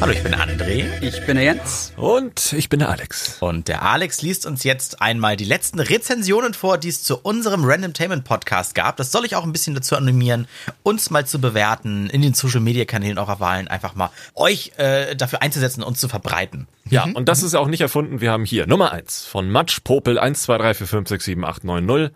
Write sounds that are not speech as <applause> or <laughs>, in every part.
Hallo, ich bin André. Ich bin der Jens. Und ich bin der Alex. Und der Alex liest uns jetzt einmal die letzten Rezensionen vor, die es zu unserem Randomtainment Podcast gab. Das soll ich auch ein bisschen dazu animieren, uns mal zu bewerten, in den Social Media Kanälen eurer Wahlen einfach mal euch äh, dafür einzusetzen und zu verbreiten. Ja, und das ist auch nicht erfunden. Wir haben hier Nummer eins von Matsch Popel 1, 2, 3, 4, 5, 6, 7, 8, 9, 0.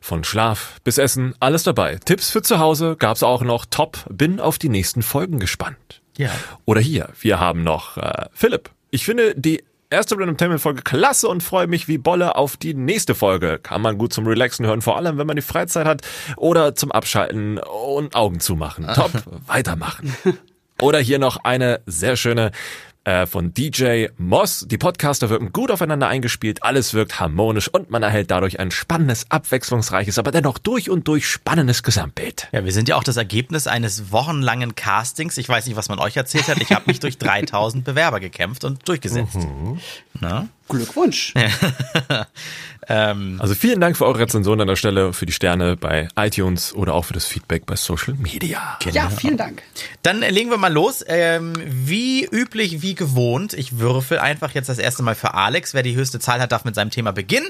Von Schlaf bis Essen, alles dabei. Tipps für zu Hause gab's auch noch. Top, bin auf die nächsten Folgen gespannt. Ja. Oder hier, wir haben noch äh, Philipp. Ich finde die erste Random Tainment Folge klasse und freue mich wie Bolle auf die nächste Folge. Kann man gut zum Relaxen hören, vor allem wenn man die Freizeit hat oder zum Abschalten und Augen zumachen. <laughs> Top, weitermachen. Oder hier noch eine sehr schöne äh, von DJ Moss. Die Podcaster wirken gut aufeinander eingespielt, alles wirkt harmonisch und man erhält dadurch ein spannendes, abwechslungsreiches, aber dennoch durch und durch spannendes Gesamtbild. Ja, wir sind ja auch das Ergebnis eines wochenlangen Castings. Ich weiß nicht, was man euch erzählt hat. Ich habe mich durch 3000 Bewerber gekämpft und durchgesetzt. Na? Glückwunsch. <laughs> Ähm, Also vielen Dank für eure Rezension an der Stelle, für die Sterne bei iTunes oder auch für das Feedback bei Social Media. Ja, vielen Dank. Dann legen wir mal los. Ähm, wie üblich, wie gewohnt. Ich würfel einfach jetzt das erste Mal für Alex. Wer die höchste Zahl hat, darf mit seinem Thema beginnen.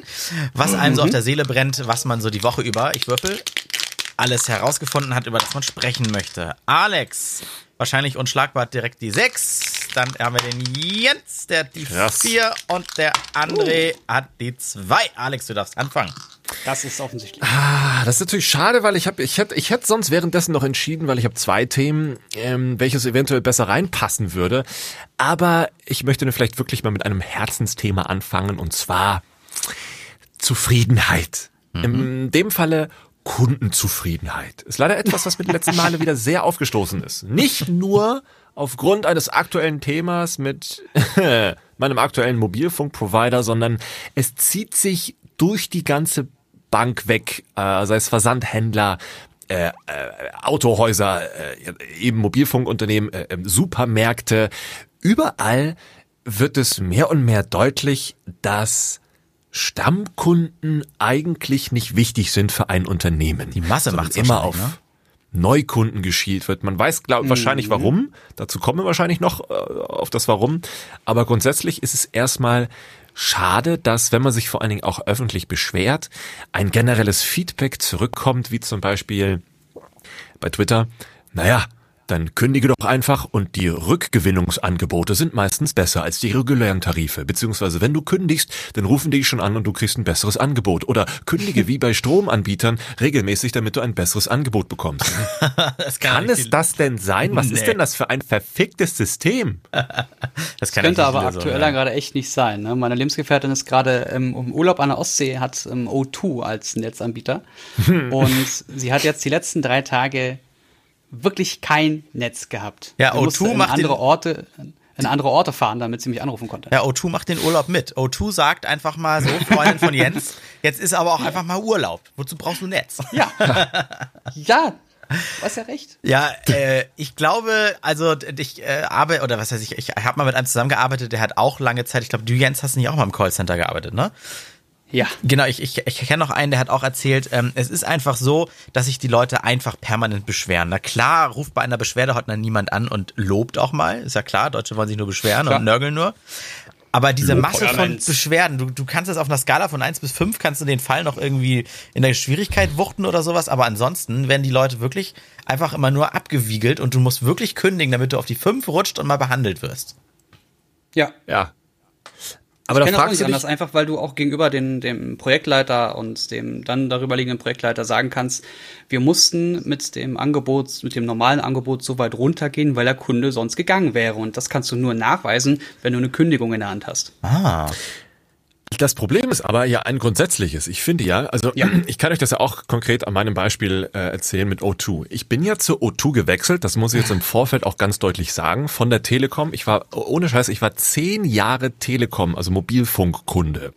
Was einem so auf der Seele brennt, was man so die Woche über, ich würfel, alles herausgefunden hat, über das man sprechen möchte. Alex, wahrscheinlich unschlagbar direkt die 6. Dann haben wir den Jens, der hat die Krass. 4 und der André hat die 2. Alex, du darfst anfangen. Das ist offensichtlich. Ah, das ist natürlich schade, weil ich habe, ich hätte, ich hätte sonst währenddessen noch entschieden, weil ich habe zwei Themen, ähm, welches eventuell besser reinpassen würde. Aber ich möchte nur vielleicht wirklich mal mit einem Herzensthema anfangen und zwar Zufriedenheit. In dem Falle Kundenzufriedenheit. Ist leider etwas, was mir die letzten Male wieder sehr aufgestoßen ist. Nicht nur aufgrund eines aktuellen Themas mit <laughs> meinem aktuellen Mobilfunkprovider, sondern es zieht sich durch die ganze Bank weg, äh, sei es Versandhändler, äh, äh, Autohäuser, äh, eben Mobilfunkunternehmen, äh, äh, Supermärkte. Überall wird es mehr und mehr deutlich, dass Stammkunden eigentlich nicht wichtig sind für ein Unternehmen. Die Masse macht's immer auf ne? Neukunden geschielt wird. Man weiß glaub, wahrscheinlich warum. Dazu kommen wir wahrscheinlich noch äh, auf das Warum. Aber grundsätzlich ist es erstmal schade, dass, wenn man sich vor allen Dingen auch öffentlich beschwert, ein generelles Feedback zurückkommt, wie zum Beispiel bei Twitter, naja, dann kündige doch einfach und die Rückgewinnungsangebote sind meistens besser als die regulären Tarife. Beziehungsweise wenn du kündigst, dann rufen die dich schon an und du kriegst ein besseres Angebot. Oder kündige wie bei Stromanbietern regelmäßig, damit du ein besseres Angebot bekommst. <laughs> Das Kann nicht es das denn sein? Was Nee. ist denn das für ein verficktes System? Das kann Könnte aber aktuell sein. gerade echt nicht sein. Ne? Meine Lebensgefährtin ist gerade ähm, im Urlaub an der Ostsee, hat ähm, O2 als Netzanbieter. <laughs> und sie hat jetzt die letzten drei Tage wirklich kein Netz gehabt. Ja, Sie O2 musste in macht andere Orte, in andere Orte fahren, damit sie mich anrufen konnte. Ja, O2 macht den Urlaub mit. O2 sagt einfach mal so, <laughs> Freundin von Jens, jetzt ist aber auch einfach mal Urlaub. Wozu brauchst du Netz? <laughs> Ja. ja, du hast ja recht. Ja, äh, ich glaube, also ich äh, arbeite, oder was heißt ich, ich habe mal mit einem zusammengearbeitet, der hat auch lange Zeit, ich glaube, du Jens hast nicht auch mal im Callcenter gearbeitet, ne? Ja. Genau, ich, ich, ich kenne noch einen, der hat auch erzählt, ähm, es ist einfach so, dass sich die Leute einfach permanent beschweren. Na klar, ruft bei einer Beschwerdehotline niemand an und lobt auch mal, ist ja klar, Deutsche wollen sich nur beschweren Klar. und nörgeln nur. Aber diese Masse von. Beschwerden, du, du kannst das auf einer Skala von 1 bis 5, kannst du den Fall noch irgendwie in der Schwierigkeit wuchten oder sowas, aber ansonsten werden die Leute wirklich einfach immer nur abgewiegelt und du musst wirklich kündigen, damit du auf die 5 rutscht und mal behandelt wirst. Ja. Ja. Aber Ich da auch fragst nicht du anders, dich, einfach weil du auch gegenüber den, dem Projektleiter und dem dann darüber liegenden Projektleiter sagen kannst, wir mussten mit dem Angebot, mit dem normalen Angebot so weit runtergehen, weil der Kunde sonst gegangen wäre. Und das kannst du nur nachweisen, wenn du eine Kündigung in der Hand hast. Ah. Das Problem ist aber ja ein grundsätzliches. Ich finde ja, also <clears throat> ich kann euch das ja auch konkret an meinem Beispiel äh, erzählen mit O2. Ich bin ja zu O2 gewechselt, das muss ich jetzt im Vorfeld auch ganz deutlich sagen, von der Telekom. Ich war, ohne Scheiß, ich war zehn Jahre Telekom, also Mobilfunkkunde.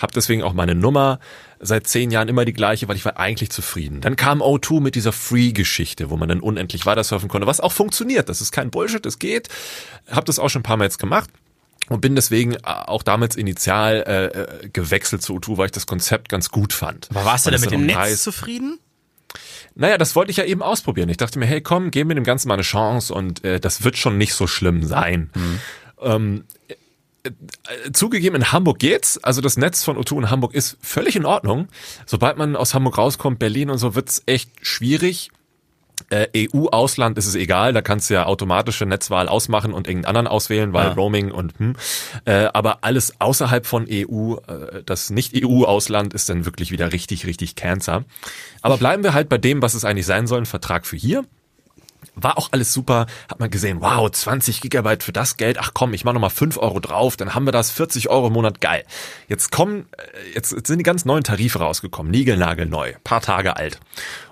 Hab deswegen auch meine Nummer seit zehn Jahren immer die gleiche, weil ich war eigentlich zufrieden. Dann kam O2 mit dieser Free-Geschichte, wo man dann unendlich weitersurfen konnte, was auch funktioniert. Das ist kein Bullshit, es geht. Hab das auch schon ein paar Mal jetzt gemacht. Und bin deswegen auch damals initial äh, äh, gewechselt zu O2, weil ich das Konzept ganz gut fand. Aber warst du denn mit dem Netz Preis- zufrieden? naja, das wollte ich ja eben ausprobieren. Ich dachte mir, hey, komm, geben wir dem Ganzen mal eine Chance und äh, das wird schon nicht so schlimm sein. Mhm. Ähm, äh, zugegeben, in Hamburg geht's. Also das Netz von O2 in Hamburg ist völlig in Ordnung. Sobald man aus Hamburg rauskommt, Berlin und so, wird's echt schwierig. Äh, EU-Ausland ist es egal, da kannst du ja automatische Netzwahl ausmachen und irgendeinen anderen auswählen, weil ja. Roaming und hm. Äh, aber alles außerhalb von EU, äh, das Nicht-EU-Ausland ist dann wirklich wieder richtig, richtig Cancer. Aber bleiben wir halt bei dem, was es eigentlich sein soll, ein Vertrag für hier. War auch alles super, hat man gesehen, wow, 20 Gigabyte für das Geld, ach komm, ich mach nochmal 5 Euro drauf, dann haben wir das, 40 Euro im Monat, geil. Jetzt kommen, äh, jetzt, jetzt sind die ganz neuen Tarife rausgekommen, niegelnagelneu, paar Tage alt.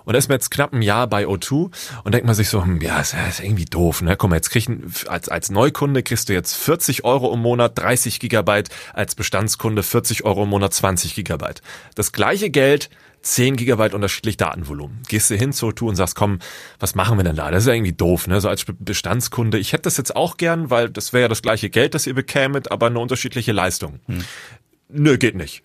Und da ist mir jetzt knapp ein Jahr bei O2 und denkt man sich so, hm, ja, ist, ist irgendwie doof, ne? Mal, jetzt kriegen, als, als Neukunde kriegst du jetzt 40 Euro im Monat, 30 Gigabyte, als Bestandskunde 40 Euro im Monat, 20 Gigabyte. Das gleiche Geld, 10 Gigabyte unterschiedlich Datenvolumen. Gehst du hin zu O2 und sagst, komm, was machen wir denn da? Das ist ja irgendwie doof, ne? So als Bestandskunde. Ich hätte das jetzt auch gern, weil das wäre ja das gleiche Geld, das ihr bekämet, aber eine unterschiedliche Leistung. Hm. Nö, geht nicht.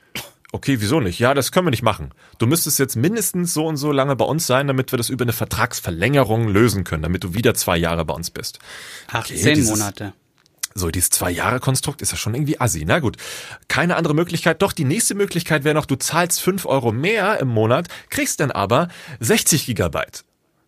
Okay, wieso nicht? Ja, das können wir nicht machen. Du müsstest jetzt mindestens so und so lange bei uns sein, damit wir das über eine Vertragsverlängerung lösen können, damit du wieder zwei Jahre bei uns bist. 18 okay, Monate. So, dieses Zwei-Jahre-Konstrukt ist ja schon irgendwie assi. Na gut, keine andere Möglichkeit. Doch, die nächste Möglichkeit wäre noch, du zahlst fünf Euro mehr im Monat, kriegst dann aber 60 Gigabyte.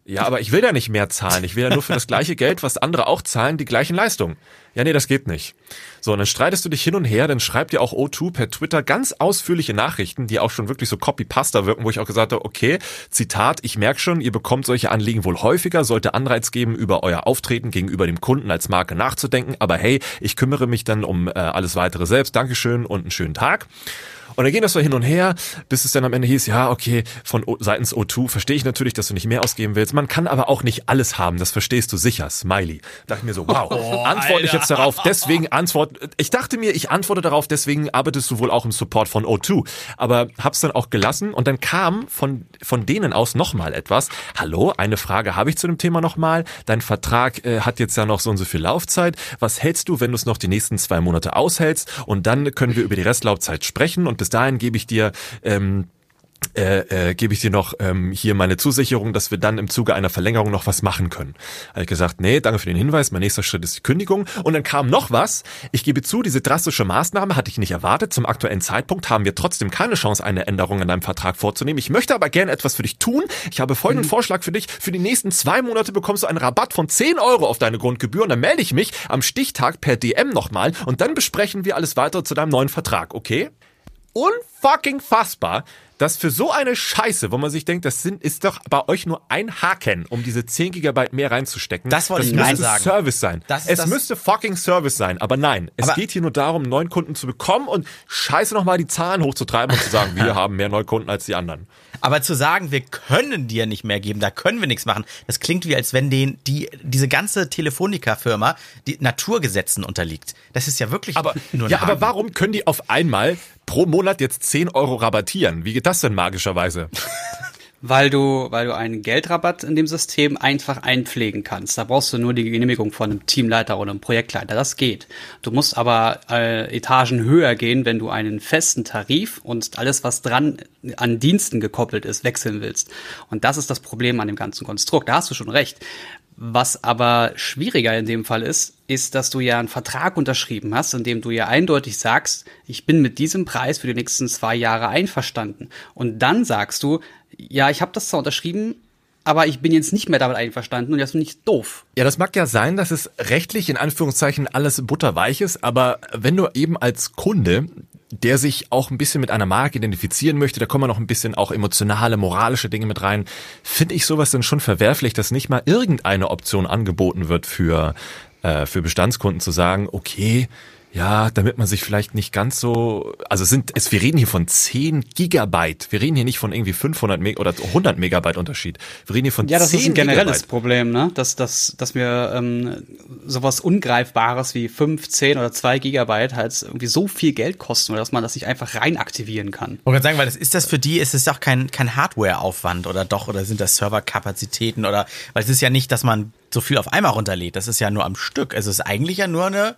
Ja, aber ich will ja nicht mehr zahlen. Ich will ja nur für das gleiche Geld, was andere auch zahlen, die gleichen Leistungen. Ja, nee, das geht nicht. So, und dann streitest du dich hin und her, dann schreibt dir auch O2 per Twitter ganz ausführliche Nachrichten, die auch schon wirklich so Copy-Pasta wirken, wo ich auch gesagt habe, okay, Zitat, ich merke schon, ihr bekommt solche Anliegen wohl häufiger, sollte Anreiz geben, über euer Auftreten gegenüber dem Kunden als Marke nachzudenken, aber hey, ich kümmere mich dann um äh, alles weitere selbst. Dankeschön und einen schönen Tag. Und dann ging das so hin und her, bis es dann am Ende hieß, ja, okay, von o seitens O2 verstehe ich natürlich, dass du nicht mehr ausgeben willst. Man kann aber auch nicht alles haben, das verstehst du sicher, Smiley. Da dachte ich mir so, wow, <laughs> oh, antworte ich jetzt darauf, deswegen antwort, ich dachte mir, ich antworte darauf, deswegen arbeitest du wohl auch im Support von O2. Aber hab's dann auch gelassen und dann kam von, von denen aus nochmal etwas. Hallo, eine Frage habe ich zu dem Thema nochmal. Dein Vertrag äh, hat jetzt ja noch so und so viel Laufzeit. Was hältst du, wenn du es noch die nächsten zwei Monate aushältst? Und dann können wir über die Restlaufzeit sprechen und bis dahin gebe ich dir ähm, äh, äh, gebe ich dir noch ähm, hier meine Zusicherung, dass wir dann im Zuge einer Verlängerung noch was machen können. Habe ich gesagt, nee, danke für den Hinweis, mein nächster Schritt ist die Kündigung. Und dann kam noch was. Ich gebe zu, diese drastische Maßnahme hatte ich nicht erwartet. Zum aktuellen Zeitpunkt haben wir trotzdem keine Chance, eine Änderung an deinem Vertrag vorzunehmen. Ich möchte aber gerne etwas für dich tun. Ich habe folgenden mhm. Vorschlag für dich. Für die nächsten zwei Monate bekommst du einen Rabatt von 10 Euro auf deine Grundgebühr und dann melde ich mich am Stichtag per DM nochmal und dann besprechen wir alles weitere zu deinem neuen Vertrag, okay? Ulf unfucking fassbar, dass für so eine Scheiße, wo man sich denkt, das sind, ist doch bei euch nur ein Haken, um diese 10 Gigabyte mehr reinzustecken. Das wollte ich müsste sagen. Service sein. Das es das müsste fucking Service sein. Aber nein, es aber geht hier nur darum, neuen Kunden zu bekommen und scheiße nochmal die Zahlen hochzutreiben und zu sagen, <laughs> wir haben mehr Neukunden als die anderen. Aber zu sagen, wir können dir nicht mehr geben, da können wir nichts machen, das klingt wie, als wenn den, die, diese ganze Telefonica-Firma die Naturgesetzen unterliegt. Das ist ja wirklich aber, nur Ja, aber warum können die auf einmal pro Monat jetzt 10 Euro rabattieren. Wie geht das denn magischerweise? <laughs> weil du, weil du einen Geldrabatt in dem System einfach einpflegen kannst. Da brauchst du nur die Genehmigung von einem Teamleiter oder einem Projektleiter. Das geht. Du musst aber äh, Etagen höher gehen, wenn du einen festen Tarif und alles, was dran an Diensten gekoppelt ist, wechseln willst. Und das ist das Problem an dem ganzen Konstrukt. Da hast du schon recht. Was aber schwieriger in dem Fall ist, ist, dass du ja einen Vertrag unterschrieben hast, in dem du ja eindeutig sagst, ich bin mit diesem Preis für die nächsten zwei Jahre einverstanden. Und dann sagst du, ja, ich habe das zwar unterschrieben, aber ich bin jetzt nicht mehr damit einverstanden und das finde ich doof. Ja, das mag ja sein, dass es rechtlich in Anführungszeichen alles butterweich ist, aber wenn du eben als Kunde der sich auch ein bisschen mit einer Marke identifizieren möchte, da kommen noch ein bisschen auch emotionale, moralische Dinge mit rein, finde ich sowas dann schon verwerflich, dass nicht mal irgendeine Option angeboten wird für, äh, für Bestandskunden zu sagen, okay, ja, damit man sich vielleicht nicht ganz so, also es sind, es, wir reden hier von 10 Gigabyte. Wir reden hier nicht von irgendwie 500 Meg oder 100 Megabyte Unterschied. Wir reden hier von Ja, das ist ein generelles Gigabyte. Problem, ne? Dass, dass, dass wir ähm, sowas Ungreifbares wie 5, 10 oder 2 Gigabyte halt irgendwie so viel Geld kosten, dass man das nicht einfach rein aktivieren kann. Ich wollte sagen, weil das ist das für die, ist es doch kein, kein Hardware-Aufwand oder doch, oder sind das Serverkapazitäten oder, weil es ist ja nicht, dass man so viel auf einmal runterlädt. Das ist ja nur am Stück. Es ist eigentlich ja nur eine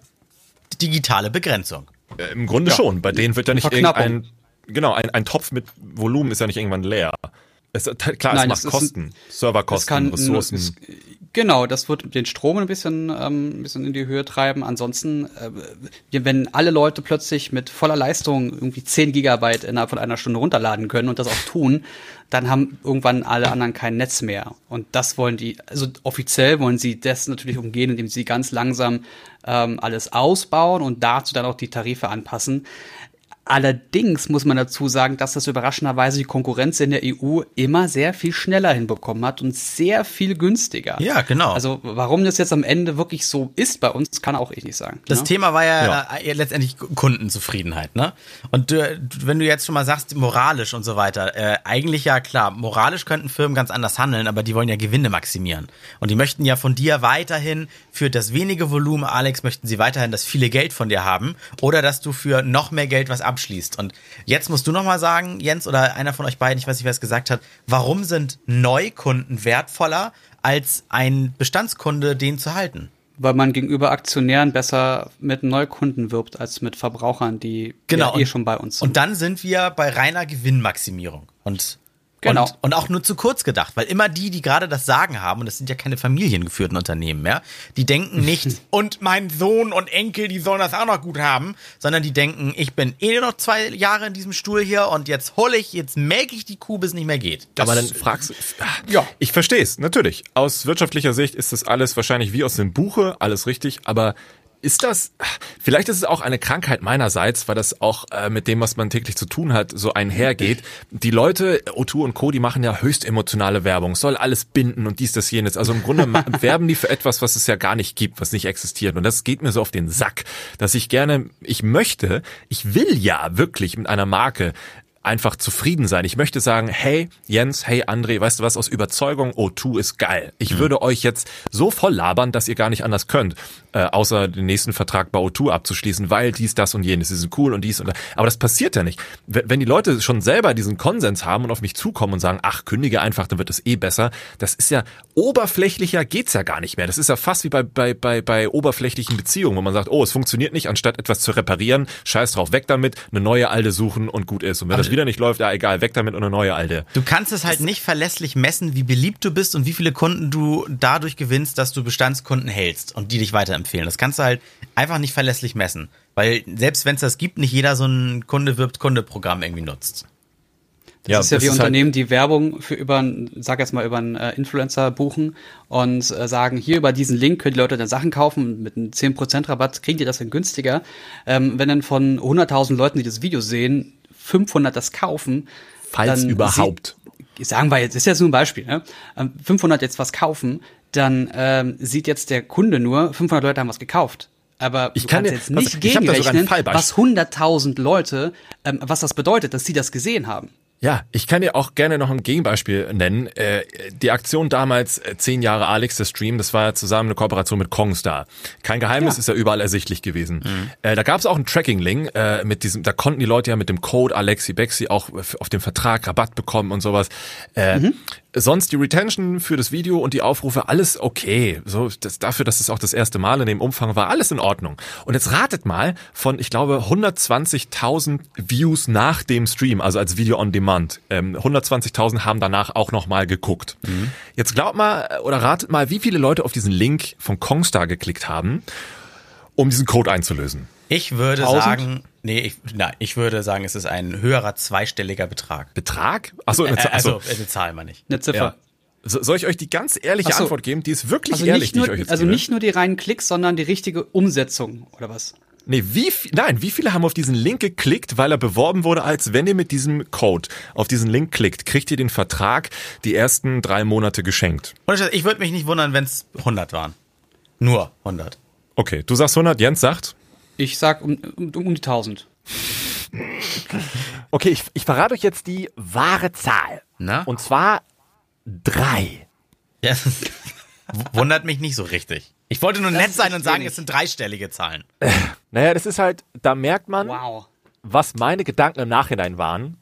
digitale Begrenzung. Äh, Im Grunde ja. schon. Bei denen wird ja nicht irgendein, genau, ein, ein Topf mit Volumen ist ja nicht irgendwann leer. Es, klar, Nein, es es macht ist Kosten, Serverkosten, kann, Ressourcen. Es, genau, das wird den Strom ein bisschen, ähm, ein bisschen in die Höhe treiben. Ansonsten, äh, wenn alle Leute plötzlich mit voller Leistung irgendwie 10 Gigabyte innerhalb von einer Stunde runterladen können und das auch tun, dann haben irgendwann alle anderen kein Netz mehr. Und das wollen die, also offiziell wollen sie das natürlich umgehen, indem sie ganz langsam ähm, alles ausbauen und dazu dann auch die Tarife anpassen. Allerdings muss man dazu sagen, dass das überraschenderweise die Konkurrenz in der EU immer sehr viel schneller hinbekommen hat und sehr viel günstiger. Ja, genau. Also warum das jetzt am Ende wirklich so ist bei uns, kann auch ich nicht sagen. Das ne? Thema war ja, Ja. äh, letztendlich Kundenzufriedenheit, ne? Und äh, wenn du jetzt schon mal sagst, moralisch und so weiter, äh, eigentlich ja klar, moralisch könnten Firmen ganz anders handeln, aber die wollen ja Gewinne maximieren. Und die möchten ja von dir weiterhin für das wenige Volumen, Alex, möchten sie weiterhin das viele Geld von dir haben oder dass du für noch mehr Geld was abschließt. Und jetzt musst du noch mal sagen, Jens oder einer von euch beiden, ich weiß nicht, wer es gesagt hat, warum sind Neukunden wertvoller als ein Bestandskunde, den zu halten? Weil man gegenüber Aktionären besser mit Neukunden wirbt als mit Verbrauchern, die Genau. ja eh Und- schon bei uns sind. Und dann sind wir bei reiner Gewinnmaximierung. Und, Genau. und, und auch nur zu kurz gedacht, weil immer die, die gerade das Sagen haben, und das sind ja keine familiengeführten Unternehmen mehr, die denken nicht, <laughs> und mein Sohn und Enkel, die sollen das auch noch gut haben, sondern die denken, ich bin eh noch zwei Jahre in diesem Stuhl hier und jetzt hole ich, jetzt melke ich die Kuh, bis es nicht mehr geht. Das, Aber dann fragst du, Ja. ich verstehe es, natürlich. Aus wirtschaftlicher Sicht ist das alles wahrscheinlich wie aus dem Buche, alles richtig, aber ist das, vielleicht ist es auch eine Krankheit meinerseits, weil das auch äh, mit dem, was man täglich zu tun hat, so einhergeht. Die Leute, O2 und Co., die machen ja höchst emotionale Werbung, soll alles binden und dies, das, jenes. Also im Grunde <laughs> werben die für etwas, was es ja gar nicht gibt, was nicht existiert. Und das geht mir so auf den Sack, dass ich gerne, ich möchte, ich will ja wirklich mit einer Marke einfach zufrieden sein. Ich möchte sagen, hey Jens, hey André, weißt du was, aus Überzeugung, O2 ist geil. Ich würde euch jetzt so voll labern, dass ihr gar nicht anders könnt, äh, außer den nächsten Vertrag bei O2 abzuschließen, weil dies, das und jenes, die sind cool und dies und das. Aber das passiert ja nicht. Wenn wenn die Leute schon selber diesen Konsens haben und auf mich zukommen und sagen, ach, kündige einfach, dann wird es eh besser, das ist ja oberflächlicher geht's ja gar nicht mehr. Das ist ja fast wie bei, bei, bei, bei oberflächlichen Beziehungen, wo man sagt, oh, es funktioniert nicht, anstatt etwas zu reparieren, scheiß drauf, weg damit, eine neue alte suchen und gut ist. Und wenn das wieder nicht läuft, ja egal, weg damit und eine neue alte. Du kannst es halt nicht verlässlich messen, wie beliebt du bist und wie viele Kunden du dadurch gewinnst, dass du Bestandskunden hältst und die dich weiterempfehlen. Das kannst du halt einfach nicht verlässlich messen. Weil selbst wenn es das gibt, nicht jeder so ein Kunde wirbt Kunde-Programm irgendwie nutzt. Das ist ja das wie ist halt- Unternehmen, die Werbung für über, sag jetzt mal, über einen äh, Influencer buchen und äh, sagen, hier über diesen Link können die Leute dann Sachen kaufen, mit einem 10% Rabatt kriegen die das dann günstiger. Ähm, wenn dann von 100.000 Leuten, die das Video sehen, 500 das kaufen, Falls dann überhaupt. Sie, sagen wir jetzt, ist jetzt nur ein Beispiel, ne? Ähm, 500 jetzt was kaufen, dann ähm, sieht jetzt der Kunde nur, 500 Leute haben was gekauft. Aber Ich du kann jetzt was- nicht ein gegenrechnen, was 100.000 Leute, ähm, was das bedeutet, dass sie das gesehen haben. Ja, ich kann dir auch gerne noch ein Gegenbeispiel nennen. Äh, die Aktion damals, äh, zehn Jahre Alex, der Stream, das war ja zusammen eine Kooperation mit Kongstar. Kein Geheimnis, Ja. ist ja überall ersichtlich gewesen. Äh, da gab es auch einen Tracking-Link, äh, mit diesem, da konnten die Leute ja mit dem Code Alexi Bexi auch auf dem Vertrag Rabatt bekommen und sowas. Äh, Sonst die Retention für das Video und die Aufrufe, alles okay. So, das, dafür, dass es auch das erste Mal in dem Umfang war, alles in Ordnung. Und jetzt ratet mal von, ich glaube, 120.000 Views nach dem Stream, also als Video on Demand. Ähm, 120.000 haben danach auch nochmal geguckt. Jetzt glaubt mal äh, oder ratet mal, wie viele Leute auf diesen Link von Kongstar geklickt haben, um diesen Code einzulösen. Ich würde 1000? sagen, nee, ich, nein, ich würde sagen, es ist ein höherer zweistelliger Betrag. Betrag? Achso, eine Zahl- also, achso. eine Zahl meine ich. Eine Ziffer. Ja. So, soll ich euch die ganz ehrliche so. Antwort geben? Die ist wirklich Also ehrlich, nicht, die nur, ich euch jetzt also gebe. nicht nur die reinen Klicks, sondern die richtige Umsetzung, oder was? Nee, wie viel, nein, wie viele haben auf diesen Link geklickt, weil er beworben wurde, als wenn ihr mit diesem Code auf diesen Link klickt, kriegt ihr den Vertrag die ersten drei Monate geschenkt. Ich würde mich nicht wundern, wenn es 100 waren. Nur 100. Okay, du sagst 100, Jens sagt. Ich sag um, um, um die 1000. <laughs> Okay, ich, ich verrate euch jetzt die wahre Zahl. Na? Und zwar drei. Ja, das <laughs> wundert mich nicht so richtig. Ich wollte nur nett ist sein und sagen, es sind dreistellige Zahlen. <laughs> Naja, das ist halt, da merkt man, Wow. was meine Gedanken im Nachhinein waren.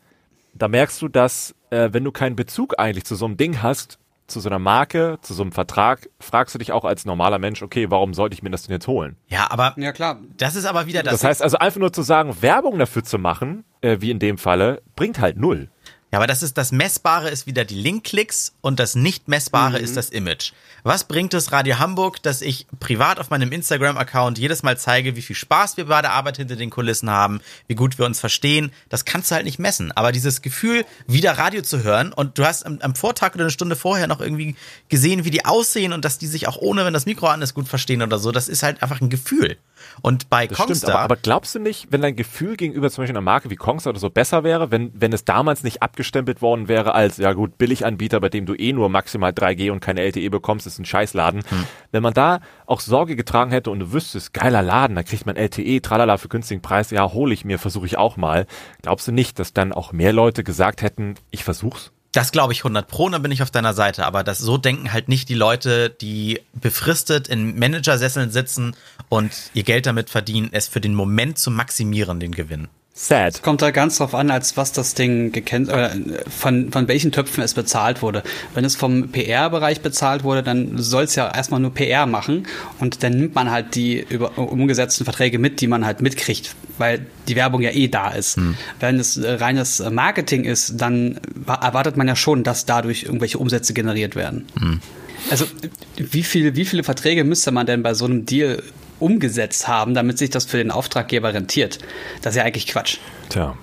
Da merkst du, dass, äh, wenn du keinen Bezug eigentlich zu so einem Ding hast, zu so einer Marke, zu so einem Vertrag, fragst du dich auch als normaler Mensch, okay, warum sollte ich mir das denn jetzt holen? Ja, aber Ja, klar. das ist aber wieder das. Das heißt also einfach nur zu sagen, Werbung dafür zu machen, äh, wie in dem Falle, bringt halt null. Ja, aber das ist das Messbare ist wieder die Linkklicks und das nicht messbare ist das Image. Was bringt es Radio Hamburg, dass ich privat auf meinem Instagram-Account jedes Mal zeige, wie viel Spaß wir bei der Arbeit hinter den Kulissen haben, wie gut wir uns verstehen? Das kannst du halt nicht messen. Aber dieses Gefühl, wieder Radio zu hören und du hast am, am Vortag oder eine Stunde vorher noch irgendwie gesehen, wie die aussehen und dass die sich auch ohne, wenn das Mikro an ist, gut verstehen oder so, das ist halt einfach ein Gefühl. Und bei Das Kongstar, stimmt, aber, aber glaubst du nicht, wenn dein Gefühl gegenüber zum Beispiel einer Marke wie Kongstar oder so besser wäre, wenn, wenn es damals nicht abgestempelt worden wäre als, ja gut, Billiganbieter, bei dem du eh nur maximal 3G und keine LTE bekommst, ist ein Scheißladen. Wenn man da auch Sorge getragen hätte und du wüsstest, geiler Laden, da kriegt man LTE, tralala für günstigen Preis, ja, hole ich mir, versuche ich auch mal. Glaubst du nicht, dass dann auch mehr Leute gesagt hätten, ich versuch's? Das glaube ich 100 pro, dann bin ich auf deiner Seite. Aber das so denken halt nicht die Leute, die befristet in Managersesseln sitzen und ihr Geld damit verdienen, es für den Moment zu maximieren, den Gewinn. Sad. Kommt da ganz drauf an, als was das Ding gekennt, oder von, von welchen Töpfen es bezahlt wurde. Wenn es vom PR-Bereich bezahlt wurde, dann soll es ja erstmal nur PR machen und dann nimmt man halt die über, umgesetzten Verträge mit, die man halt mitkriegt, weil die Werbung ja eh da ist. Wenn es äh, reines Marketing ist, dann wa- erwartet man ja schon, dass dadurch irgendwelche Umsätze generiert werden. Also wie, viel, wie viele Verträge müsste man denn bei so einem Deal umgesetzt haben, damit sich das für den Auftraggeber rentiert? Das ist ja eigentlich Quatsch. Tja.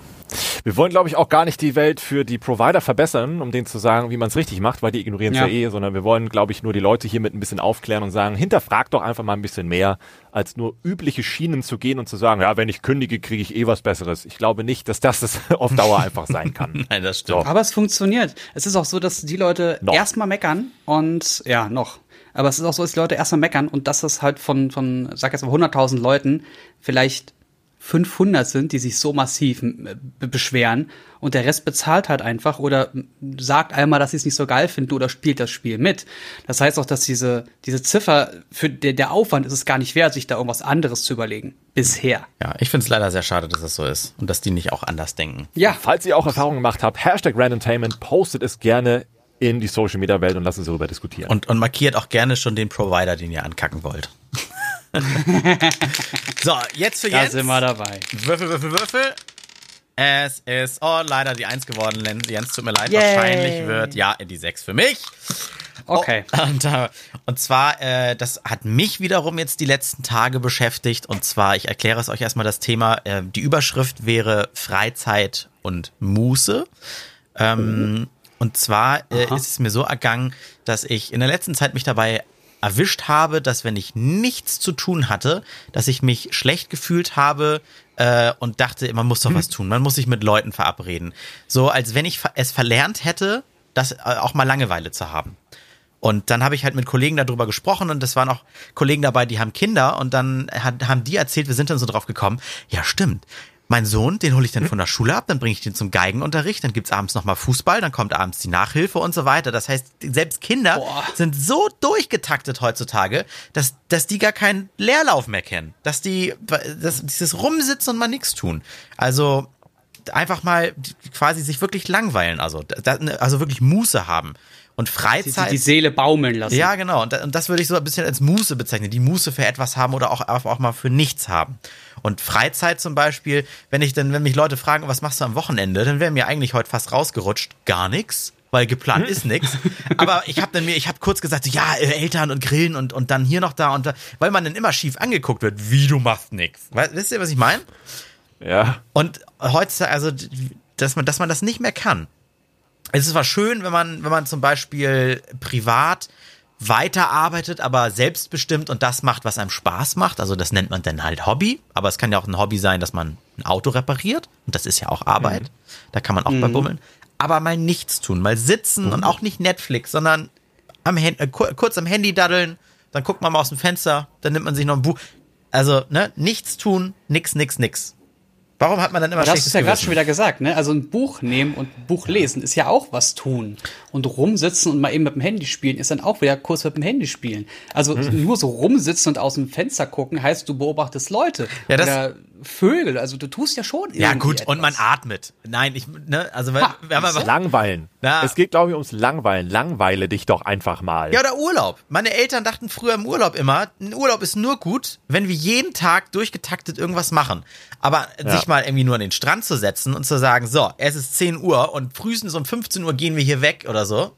Wir wollen, glaube ich, auch gar nicht die Welt für die Provider verbessern, um denen zu sagen, wie man es richtig macht, weil die ignorieren es ja. Ja. eh, sondern wir wollen, glaube ich, nur die Leute hiermit ein bisschen aufklären und sagen, hinterfragt doch einfach mal ein bisschen mehr, als nur übliche Schienen zu gehen und zu sagen, ja, wenn ich kündige, kriege ich eh was Besseres. Ich glaube nicht, dass das das <laughs> auf Dauer einfach sein kann. <laughs> Nein, das stimmt. So. Aber es funktioniert. Es ist auch so, dass die Leute erstmal meckern und ja, noch. Aber es ist auch so, dass die Leute erstmal meckern und dass es halt von, von, sag jetzt mal 100.000 Leuten vielleicht 500 sind, die sich so massiv äh, be- beschweren und der Rest bezahlt halt einfach oder sagt einmal, dass sie es nicht so geil finden oder spielt das Spiel mit. Das heißt auch, dass diese, diese Ziffer, für der, der Aufwand ist es gar nicht wert, sich da irgendwas anderes zu überlegen. Bisher. Ja, ich finde es leider sehr schade, dass das so ist und dass die nicht auch anders denken. Ja, Falls ihr auch Erfahrungen gemacht habt, Hashtag Randomtainment, postet es gerne in die Social Media Welt und lasst uns darüber diskutieren. Und, und markiert auch gerne schon den Provider, den ihr ankacken wollt. <laughs> so, jetzt für da Jens. sind wir dabei. Würfel, Würfel, Würfel. Es ist, oh, leider die Eins geworden, Len- Jens, tut mir leid. Yay. Wahrscheinlich wird, ja, die Sechs für mich. Okay. Oh, und, äh, und zwar, äh, das hat mich wiederum jetzt die letzten Tage beschäftigt. Und zwar, ich erkläre es euch erstmal das Thema. Äh, die Überschrift wäre Freizeit und Muße. Ähm, und zwar äh, ist es mir so ergangen, dass ich in der letzten Zeit mich dabei erwischt habe, dass wenn ich nichts zu tun hatte, dass ich mich schlecht gefühlt habe äh, und dachte, man muss doch was tun, man muss sich mit Leuten verabreden. So als wenn ich es verlernt hätte, das äh, auch mal Langeweile zu haben. Und dann habe ich halt mit Kollegen darüber gesprochen und es waren auch Kollegen dabei, die haben Kinder und dann hat, haben die erzählt, wir sind dann so drauf gekommen, ja stimmt, mein Sohn, den hole ich dann von der Schule ab, dann bringe ich den zum Geigenunterricht, dann gibt's abends nochmal Fußball, dann kommt abends die Nachhilfe und so weiter. Das heißt, selbst Kinder Boah. sind so durchgetaktet heutzutage, dass, dass die gar keinen Leerlauf mehr kennen. Dass die, dass dieses Rumsitzen und mal nichts tun. Also einfach mal quasi sich wirklich langweilen, also, also wirklich Muße haben. Und Die, Freizeit. die Seele baumeln lassen. Ja, genau. Und das würde ich so ein bisschen als Muße bezeichnen. Die Muße für etwas haben oder auch, auch mal für nichts haben. Und Freizeit zum Beispiel, wenn ich dann, wenn mich Leute fragen, was machst du am Wochenende, dann wäre mir eigentlich heute fast rausgerutscht, gar nichts. Weil geplant ist nix. <laughs> Aber ich habe dann mir, ich habe kurz gesagt, so, ja, äh, Eltern und Grillen und, und dann hier noch da und da, weil man dann immer schief angeguckt wird, wie du machst. Weißt, wisst ihr, was ich meine? ja. Und heutzutage, also, dass man, dass man das nicht mehr kann. Es ist zwar schön, wenn man, wenn man zum Beispiel privat weiterarbeitet, aber selbstbestimmt und das macht, was einem Spaß macht. Also das nennt man dann halt Hobby. Aber es kann ja auch ein Hobby sein, dass man ein Auto repariert. Und das ist ja auch Arbeit. Da kann man auch bei bummeln. Aber mal nichts tun, mal sitzen und auch nicht Netflix, sondern am Hand, äh, kur- kurz am Handy daddeln. Dann guckt man mal aus dem Fenster, dann nimmt man sich noch ein Buch. Also, ne, nichts tun, nix, nix, nix. Warum hat man dann immer Aber das schlechtes ist ja gerade schon wieder gesagt, ne? Also ein Buch nehmen und ein Buch lesen ist ja auch was tun. Und rumsitzen und mal eben mit dem Handy spielen ist dann auch wieder kurz mit dem Handy spielen. Also Mhm. nur so rumsitzen und aus dem Fenster gucken heißt, du beobachtest Leute. Ja, das- oder Vögel. Also du tust ja schon Ja, gut, und man etwas. atmet. Nein, ich, ne, also, wenn, Ha, wenn man, siehste? Langweilen. Ja. Es geht, glaube ich, ums Langweilen. Langweile dich doch einfach mal. ja, oder Urlaub. Meine Eltern dachten früher im Urlaub immer, ein Urlaub ist nur gut, wenn wir jeden Tag durchgetaktet irgendwas machen. Aber Ja. sich mal irgendwie nur an den Strand zu setzen und zu sagen, so, es ist 10 Uhr und frühestens um 15 Uhr gehen wir hier weg oder so.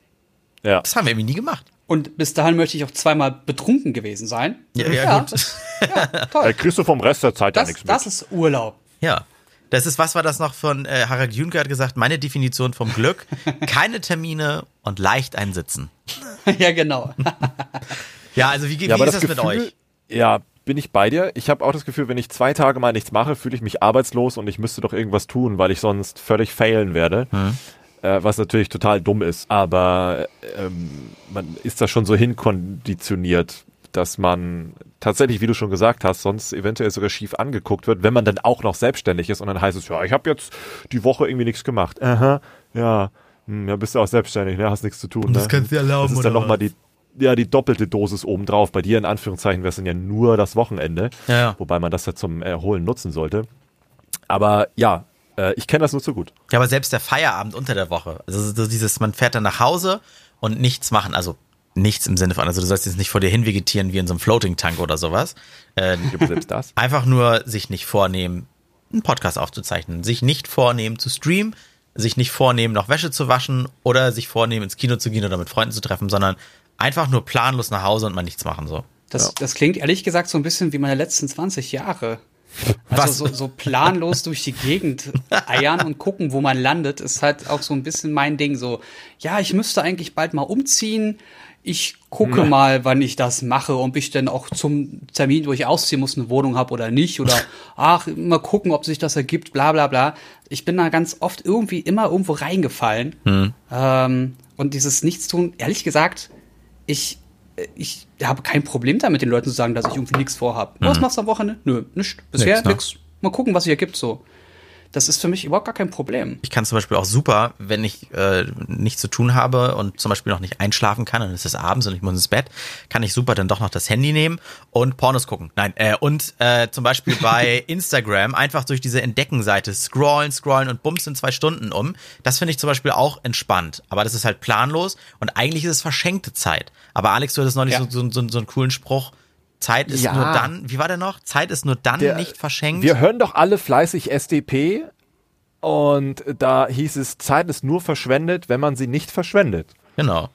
Ja. Das haben wir irgendwie nie gemacht. Und bis dahin möchte ich auch zweimal betrunken gewesen sein. Ja, ja, gut. <laughs> Ja, Da toll. kriegst du vom Rest der Zeit ja Das, nichts mit. das ist Urlaub. Ja. Das ist, was war das noch von äh, Harald Jünke hat gesagt, meine Definition vom Glück, <laughs> keine Termine und leicht einsitzen. ja, genau. <laughs> Ja, also wie, wie Ja, ist das das mit Gefühl, euch? Ja, bin ich bei dir. Ich habe auch das Gefühl, wenn ich zwei Tage mal nichts mache, fühle ich mich arbeitslos und ich müsste doch irgendwas tun, weil ich sonst völlig failen werde. Hm. Äh, was natürlich total dumm ist. Aber ähm, man ist da schon so hinkonditioniert, dass man tatsächlich, wie du schon gesagt hast, sonst eventuell sogar schief angeguckt wird, wenn man dann auch noch selbstständig ist und dann heißt es, ja, ich habe jetzt die Woche irgendwie nichts gemacht. Aha, ja, hm, ja, bist du auch selbstständig, ne? hast nichts zu tun. das ne? kannst du dir erlauben, Das ist dann oder nochmal die, ja, die doppelte Dosis obendrauf. Bei dir in Anführungszeichen wäre es dann ja nur das Wochenende, Ja, ja. wobei man das ja zum Erholen nutzen sollte. Aber ja, äh, ich kenne das nur zu gut. Ja, aber selbst der Feierabend unter der Woche, also so dieses, man fährt dann nach Hause und nichts machen, also nichts im Sinne von, also du sollst jetzt nicht vor dir hin vegetieren wie in so einem Floating-Tank oder sowas. Äh, selbst das. <laughs> einfach nur sich nicht vornehmen, einen Podcast aufzuzeichnen, sich nicht vornehmen zu streamen, sich nicht vornehmen, noch Wäsche zu waschen oder sich vornehmen, ins Kino zu gehen oder mit Freunden zu treffen, sondern einfach nur planlos nach Hause und mal nichts machen, so. Das, das klingt ehrlich gesagt so ein bisschen wie meine letzten 20 Jahre. Also Was? so, so planlos durch die Gegend <laughs> eiern und gucken, wo man landet, ist halt auch so ein bisschen mein Ding. So, ja, ich müsste eigentlich bald mal umziehen. Ich gucke mal, wann ich das mache, ob ich denn auch zum Termin, wo ich ausziehen muss, eine Wohnung habe oder nicht. Oder <laughs> ach, mal gucken, ob sich das ergibt, bla bla bla. Ich bin da ganz oft irgendwie immer irgendwo reingefallen. Ähm, und dieses Nichtstun, ehrlich gesagt, ich, äh, ich habe kein Problem damit, den Leuten zu sagen, dass ich irgendwie nichts vorhabe. Was machst du am Wochenende? Nö, nichts. Bisher Nix, ne? Mal gucken, was sich ergibt so. Das ist für mich überhaupt gar kein Problem. Ich kann zum Beispiel auch super, wenn ich äh, nichts zu tun habe und zum Beispiel noch nicht einschlafen kann und es ist abends und ich muss ins Bett, kann ich super dann doch noch das Handy nehmen und Pornos gucken. Nein, äh, und äh, zum Beispiel bei <laughs> Instagram einfach durch diese Entdeckenseite scrollen, scrollen und bums in zwei Stunden um. Das finde ich zum Beispiel auch entspannt. Aber das ist halt planlos und eigentlich ist es verschenkte Zeit. Aber Alex, du hattest neulich Ja. so, so, so, so einen coolen Spruch. Zeit ist Ja. nur dann, wie war der noch? Zeit ist nur dann Der- nicht verschenkt. Wir hören doch alle fleißig SDP und da hieß es, Zeit ist nur verschwendet, wenn man sie nicht verschwendet. genau.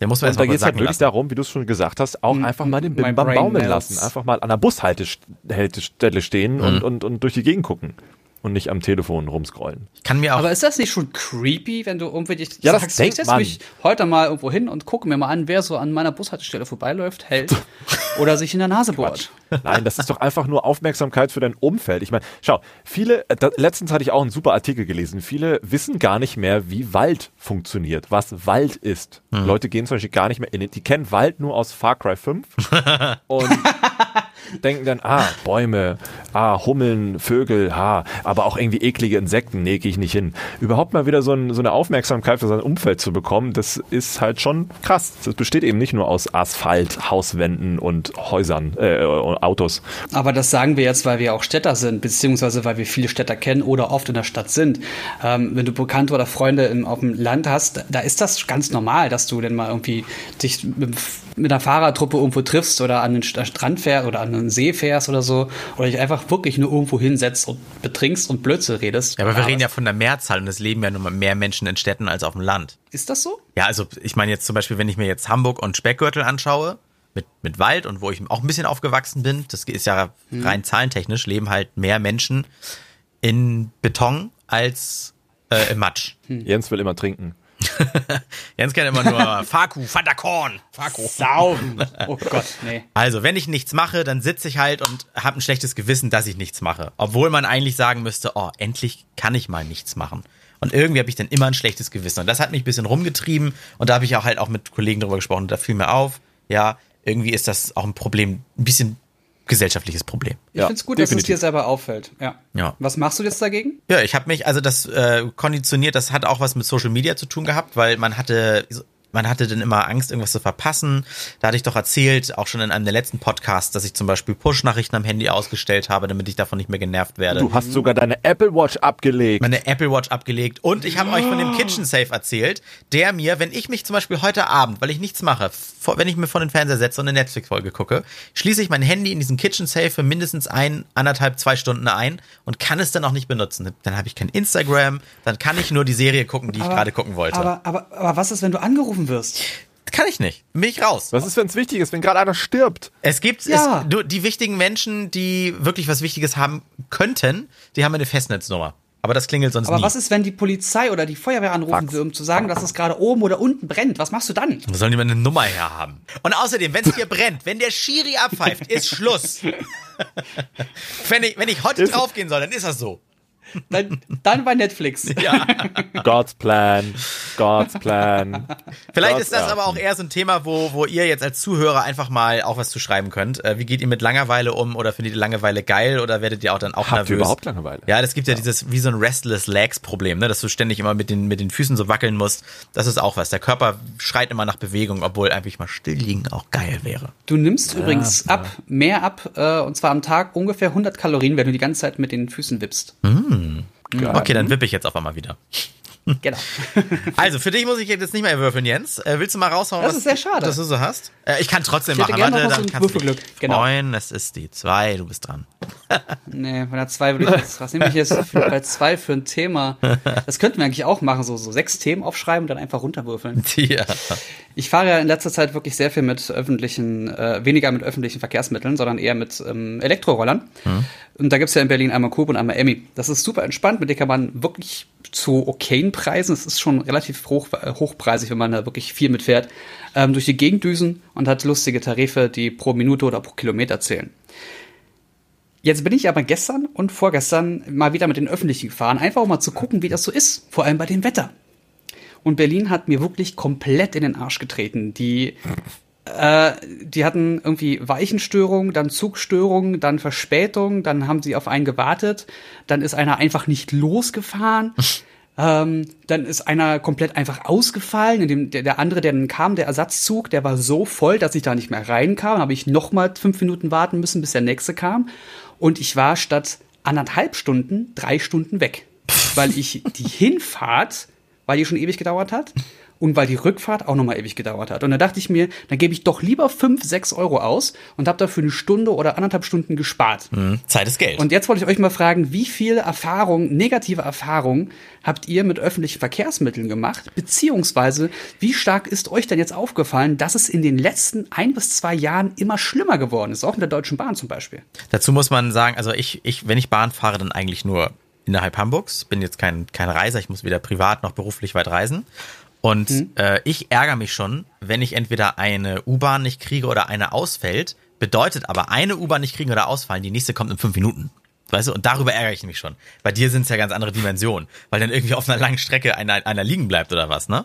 Der muss man Und da geht es halt wirklich darum, wie du es schon gesagt hast, auch Mm, einfach mal den Bim Bam baumeln melts. lassen. Einfach mal an der Bushaltestelle stehen Mhm. und, und, und durch die Gegend gucken. Und nicht am Telefon rumscrollen. Ich kann mir auch Aber ist das nicht schon creepy, wenn du irgendwie dich Ja, das sagst, denkt ich setz man. mich heute mal irgendwo hin und gucke mir mal an, wer so an meiner Bushaltestelle vorbeiläuft, hält <laughs> oder sich in der Nase bohrt. Nein, das ist doch einfach nur Aufmerksamkeit für dein Umfeld. Ich meine, schau, viele, äh, da, letztens hatte ich auch einen super Artikel gelesen. Viele wissen gar nicht mehr, wie Wald funktioniert, was Wald ist. Leute gehen zum Beispiel gar nicht mehr in den, die kennen Wald nur aus Far Cry 5 <laughs> und denken dann, ah, Bäume, ah, Hummeln, Vögel, ah, aber auch irgendwie eklige Insekten, nee, gehe ich nicht hin. Überhaupt mal wieder so, ein, so eine Aufmerksamkeit für sein Umfeld zu bekommen, das ist halt schon krass. Das besteht eben nicht nur aus Asphalt, Hauswänden und Häusern, äh, Autos. Aber das sagen wir jetzt, weil wir auch Städter sind, beziehungsweise weil wir viele Städter kennen oder oft in der Stadt sind. Ähm, wenn du Bekannte oder Freunde im, auf dem Land hast, da ist das ganz normal, dass du dann mal irgendwie dich mit, mit einer Fahrradtruppe irgendwo triffst oder an den St- Strand fährst oder an den See fährst oder so oder dich einfach wirklich nur irgendwo hinsetzt und betrinkst und Blödsinn redest. Ja, aber wir reden ja von der Mehrzahl und es leben ja nun mal mehr Menschen in Städten als auf dem Land. Ist das so? Ja, also ich meine jetzt zum Beispiel, wenn ich mir jetzt Hamburg und Speckgürtel anschaue, mit, mit Wald und wo ich auch ein bisschen aufgewachsen bin, das ist ja rein zahlentechnisch, leben halt mehr Menschen in Beton als äh, im Matsch. Jens will immer trinken. <laughs> Jens kennt immer nur Faku, Fatakorn, Faku. Saufen. Oh Gott, nee. Also, wenn ich nichts mache, dann sitze ich halt und habe ein schlechtes Gewissen, dass ich nichts mache. Obwohl man eigentlich sagen müsste, oh, endlich kann ich mal nichts machen. Und irgendwie habe ich dann immer ein schlechtes Gewissen. Und das hat mich ein bisschen rumgetrieben. Und da habe ich auch halt auch mit Kollegen drüber gesprochen. Und da fiel mir auf, ja, irgendwie ist das auch ein Problem, ein bisschen gesellschaftliches Problem. Ich Ja, find's gut, dass es definitiv. dir selber auffällt. Ja. Ja. Was machst du jetzt dagegen? Ja, ich habe mich, also das äh, konditioniert, das hat auch was mit Social Media zu tun gehabt, weil man hatte, man hatte dann immer Angst, irgendwas zu verpassen. Da hatte ich doch erzählt, auch schon in einem der letzten Podcasts, dass ich zum Beispiel Push-Nachrichten am Handy ausgestellt habe, damit ich davon nicht mehr genervt werde. Du hast sogar deine Apple Watch abgelegt. meine Apple Watch abgelegt und ich habe euch von dem Kitchen Safe erzählt, der mir, wenn ich mich zum Beispiel heute Abend, weil ich nichts mache, vor, wenn ich mir vor den Fernseher setze und eine Netflix-Folge gucke, schließe ich mein Handy in diesen Kitchen Safe für mindestens ein, anderthalb, zwei Stunden ein und kann es dann auch nicht benutzen. Dann habe ich kein Instagram, dann kann ich nur die Serie gucken, die ich gerade gucken wollte. Aber, aber, aber was ist, wenn du angerufen wirst? kann ich nicht. Bin ich raus. Was ist, wenn es wichtig ist, wenn gerade einer stirbt? Es gibt Ja. es, die wichtigen Menschen, die wirklich was Wichtiges haben könnten, die haben eine Festnetznummer. Aber das klingelt sonst Aber nie. was ist, wenn die Polizei oder die Feuerwehr anrufen Fax. will, um zu sagen, dass es gerade oben oder unten brennt? Was machst du dann? Wo sollen die mal eine Nummer herhaben? Und außerdem, wenn es hier brennt, wenn der Schiri abpfeift, ist Schluss. <laughs> wenn, ich, wenn ich heute draufgehen soll, dann ist das so. Dann, dann bei Netflix. <laughs> Ja. God's Plan, God's Plan. Vielleicht Gott, ist das ja. aber auch eher so ein Thema, wo, wo ihr jetzt als Zuhörer einfach mal auch was zu schreiben könnt. Äh, wie geht ihr mit Langeweile um oder findet ihr Langeweile geil oder werdet ihr auch dann auch Habt ihr nervös? überhaupt Langeweile? Ja, das gibt ja, dieses wie so ein Restless Legs Problem, ne, dass du ständig immer mit den mit den Füßen so wackeln musst. Das ist auch was. Der Körper schreit immer nach Bewegung, obwohl eigentlich mal still liegen auch geil wäre. Du nimmst übrigens ab, mehr ab, äh, und zwar am Tag ungefähr 100 Kalorien, wenn du die ganze Zeit mit den Füßen wippst. Okay, dann wippe ich jetzt auf einmal wieder. Genau. <laughs> Also, für dich muss ich jetzt nicht mehr würfeln, Jens. Äh, willst du mal raushauen, Das was, ist sehr schade. was du so hast? Äh, ich kann trotzdem Ich machen. gerne Warte, noch mal dann kannst du Würfelglück. Genau. freuen. Es ist die zwei, du bist dran. <laughs> Nee, bei der 2 würde ich jetzt, was nehme ich jetzt für, bei 2 für ein Thema? <laughs> Das könnten wir eigentlich auch machen, so, so sechs Themen aufschreiben und dann einfach runterwürfeln. Ja. Ich fahre ja in letzter Zeit wirklich sehr viel mit öffentlichen, äh, weniger mit öffentlichen Verkehrsmitteln, sondern eher mit ähm, Elektrorollern. Und da gibt's ja in Berlin einmal Coop und einmal Emmy. Das ist super entspannt, mit denen kann man wirklich zu okayen Preisen, es ist schon relativ hoch, äh, hochpreisig, wenn man da wirklich viel mitfährt, ähm, durch die Gegend düsen und hat lustige Tarife, die pro Minute oder pro Kilometer zählen. Jetzt bin ich aber gestern und vorgestern mal wieder mit den Öffentlichen gefahren, einfach um mal zu gucken, wie das so ist, vor allem bei dem Wetter. Und Berlin hat mir wirklich komplett in den Arsch getreten. Die, äh, die hatten irgendwie Weichenstörungen, dann Zugstörungen, dann Verspätung, dann haben sie auf einen gewartet, dann ist einer einfach nicht losgefahren. <laughs> Ähm, dann ist einer komplett einfach ausgefallen. In dem, der, der andere, der dann kam, der Ersatzzug, der war so voll, dass ich da nicht mehr reinkam. Habe ich noch mal fünf Minuten warten müssen, bis der nächste kam. Und ich war statt anderthalb Stunden drei Stunden weg, weil ich die Hinfahrt, weil die schon ewig gedauert hat und weil die Rückfahrt auch noch mal ewig gedauert hat. Und da dachte ich mir, dann gebe ich doch lieber fünf, sechs Euro aus und habe dafür eine Stunde oder anderthalb Stunden gespart. Hm, Zeit ist Geld. Und jetzt wollte ich euch mal fragen, wie viel Erfahrung, negative Erfahrung habt ihr mit öffentlichen Verkehrsmitteln gemacht? Beziehungsweise, wie stark ist euch denn jetzt aufgefallen, dass es in den letzten ein bis zwei Jahren immer schlimmer geworden ist? Auch mit der Deutschen Bahn zum Beispiel. Dazu muss man sagen, also ich, ich, wenn ich Bahn fahre, dann eigentlich nur innerhalb Hamburgs. Bin jetzt kein, kein Reiser, ich muss weder privat noch beruflich weit reisen. Und Mhm. äh, ich ärgere mich schon, wenn ich entweder eine U-Bahn nicht kriege oder eine ausfällt. Bedeutet aber, eine U-Bahn nicht kriegen oder ausfallen, die nächste kommt in fünf Minuten. Weißt du, und darüber ärgere ich mich schon. Bei dir sind es ja ganz andere Dimensionen, weil dann irgendwie auf einer langen Strecke einer, einer liegen bleibt oder was, ne?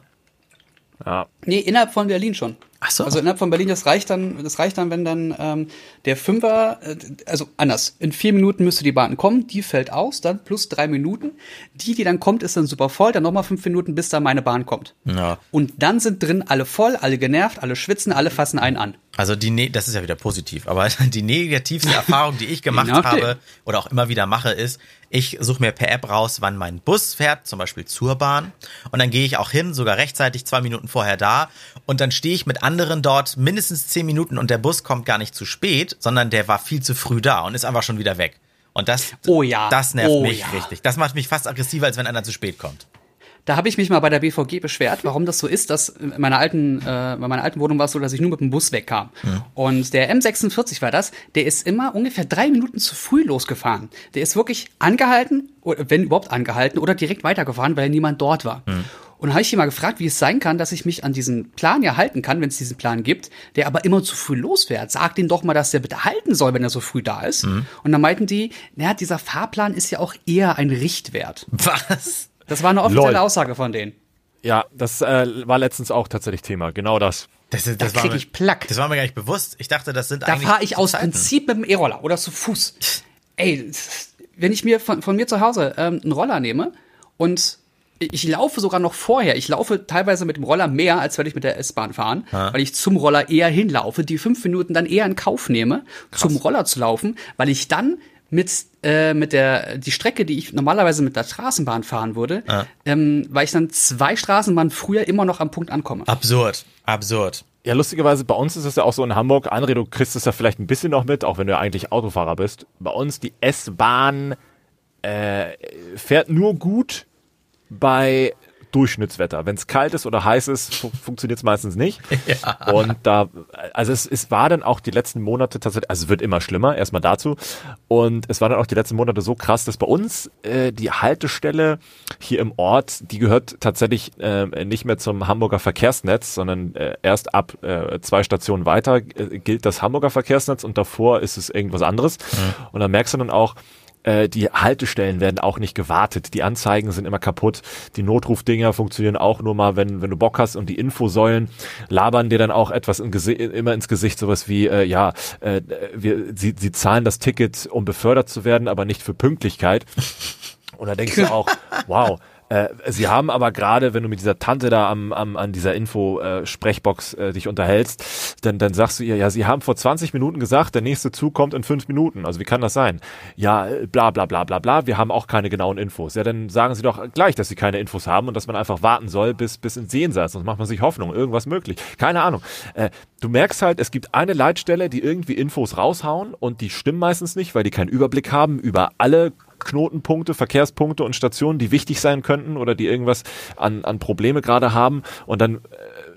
Ja. Nee, innerhalb von Berlin schon. Ach so. Also innerhalb von Berlin, das reicht dann, das reicht dann, wenn dann ähm, der Fünfer, äh, also anders, in vier Minuten müsste die Bahn kommen, die fällt aus, dann plus drei Minuten. Die, die dann kommt, ist dann super voll, dann nochmal fünf Minuten, bis dann meine Bahn kommt. Ja. Und dann sind drin alle voll, alle genervt, alle schwitzen, alle fassen einen an. Also die, ne das ist ja wieder positiv, aber <laughs> die negativste Erfahrung, die ich gemacht nachdem. habe oder auch immer wieder mache, ist, ich suche mir per App raus, wann mein Bus fährt, zum Beispiel zur Bahn. Und dann gehe ich auch hin, sogar rechtzeitig zwei Minuten vorher da. Und dann stehe ich mit anderen dort mindestens zehn Minuten und der Bus kommt gar nicht zu spät, sondern der war viel zu früh da und ist einfach schon wieder weg. Und das, Oh ja. das nervt Oh mich ja. richtig. Das macht mich fast aggressiver, als wenn einer zu spät kommt. Da habe ich mich mal bei der BVG beschwert, warum das so ist, dass in meiner alten, äh, bei meiner alten Wohnung war es so, dass ich nur mit dem Bus wegkam. Und der M46 war das, der ist immer ungefähr drei Minuten zu früh losgefahren. Der ist wirklich angehalten, wenn überhaupt angehalten, oder direkt weitergefahren, weil niemand dort war. Und da habe ich ihn mal gefragt, wie es sein kann, dass ich mich an diesen Plan ja halten kann, wenn es diesen Plan gibt, der aber immer zu früh losfährt. Sag ihn doch mal, dass der bitte halten soll, wenn er so früh da ist. Und dann meinten die, naja, dieser Fahrplan ist ja auch eher ein Richtwert. Was? Das war eine offizielle Lol. Aussage von denen. Ja, das äh, war letztens auch tatsächlich Thema. Genau das. Das, ist- das Da krieg mir- ich Plack. Das war mir gar nicht bewusst. Ich dachte, das sind Da eigentlich fahre ich aus Zeiten. Prinzip mit dem E-Roller oder zu Fuß. Ey, wenn ich mir von, von mir zu Hause ähm, einen Roller nehme und ich laufe sogar noch vorher. Ich laufe teilweise mit dem Roller mehr, als würde ich mit der S-Bahn fahren, weil ich zum Roller eher hinlaufe, die fünf Minuten dann eher in Kauf nehme, zum Roller zu laufen, weil ich dann mit äh, mit der die Strecke, die ich normalerweise mit der Straßenbahn fahren würde, ähm, weil ich dann zwei Straßenbahnen früher immer noch am Punkt ankomme. Absurd, absurd. Ja, lustigerweise, bei uns ist es ja auch so in Hamburg, André, du kriegst es ja vielleicht ein bisschen noch mit, auch wenn du ja eigentlich Autofahrer bist. Bei uns die S-Bahn äh, fährt nur gut bei Durchschnittswetter. Wenn es kalt ist oder heiß ist, fu funktioniert es meistens nicht. <laughs> Ja. Und da, also es, es war dann auch die letzten Monate tatsächlich, also es wird immer schlimmer, erstmal dazu. Und es war dann auch die letzten Monate so krass, dass bei uns äh, die Haltestelle hier im Ort, die gehört tatsächlich äh, nicht mehr zum Hamburger Verkehrsnetz, sondern äh, erst ab äh, zwei Stationen weiter äh, gilt das Hamburger Verkehrsnetz und davor ist es irgendwas anderes. Mhm. Und da merkst du dann auch, äh, die Haltestellen werden auch nicht gewartet. Die Anzeigen sind immer kaputt. Die Notrufdinger funktionieren auch nur mal, wenn, wenn du Bock hast. Und die Infosäulen labern dir dann auch etwas in immer ins Gesicht. Sowas wie, äh, ja, äh, wir, sie, sie zahlen das Ticket, um befördert zu werden, aber nicht für Pünktlichkeit. Und da denkst du auch, wow, äh, sie haben aber gerade, wenn du mit dieser Tante da am, am an dieser Info-Sprechbox äh, äh, dich unterhältst, dann, dann sagst du ihr, ja, sie haben vor 20 Minuten gesagt, der nächste Zug kommt in fünf Minuten. Also wie kann das sein? Ja, äh, bla bla bla bla bla, wir haben auch keine genauen Infos. Ja, dann sagen sie doch gleich, dass sie keine Infos haben und dass man einfach warten soll bis, bis ins Jenseits. Sonst macht man sich Hoffnung, irgendwas möglich. Keine Ahnung. Äh, du merkst halt, es gibt eine Leitstelle, die irgendwie Infos raushauen und die stimmen meistens nicht, weil die keinen Überblick haben über alle Knotenpunkte, Verkehrspunkte und Stationen, die wichtig sein könnten oder die irgendwas an, an Probleme gerade haben. Und dann äh,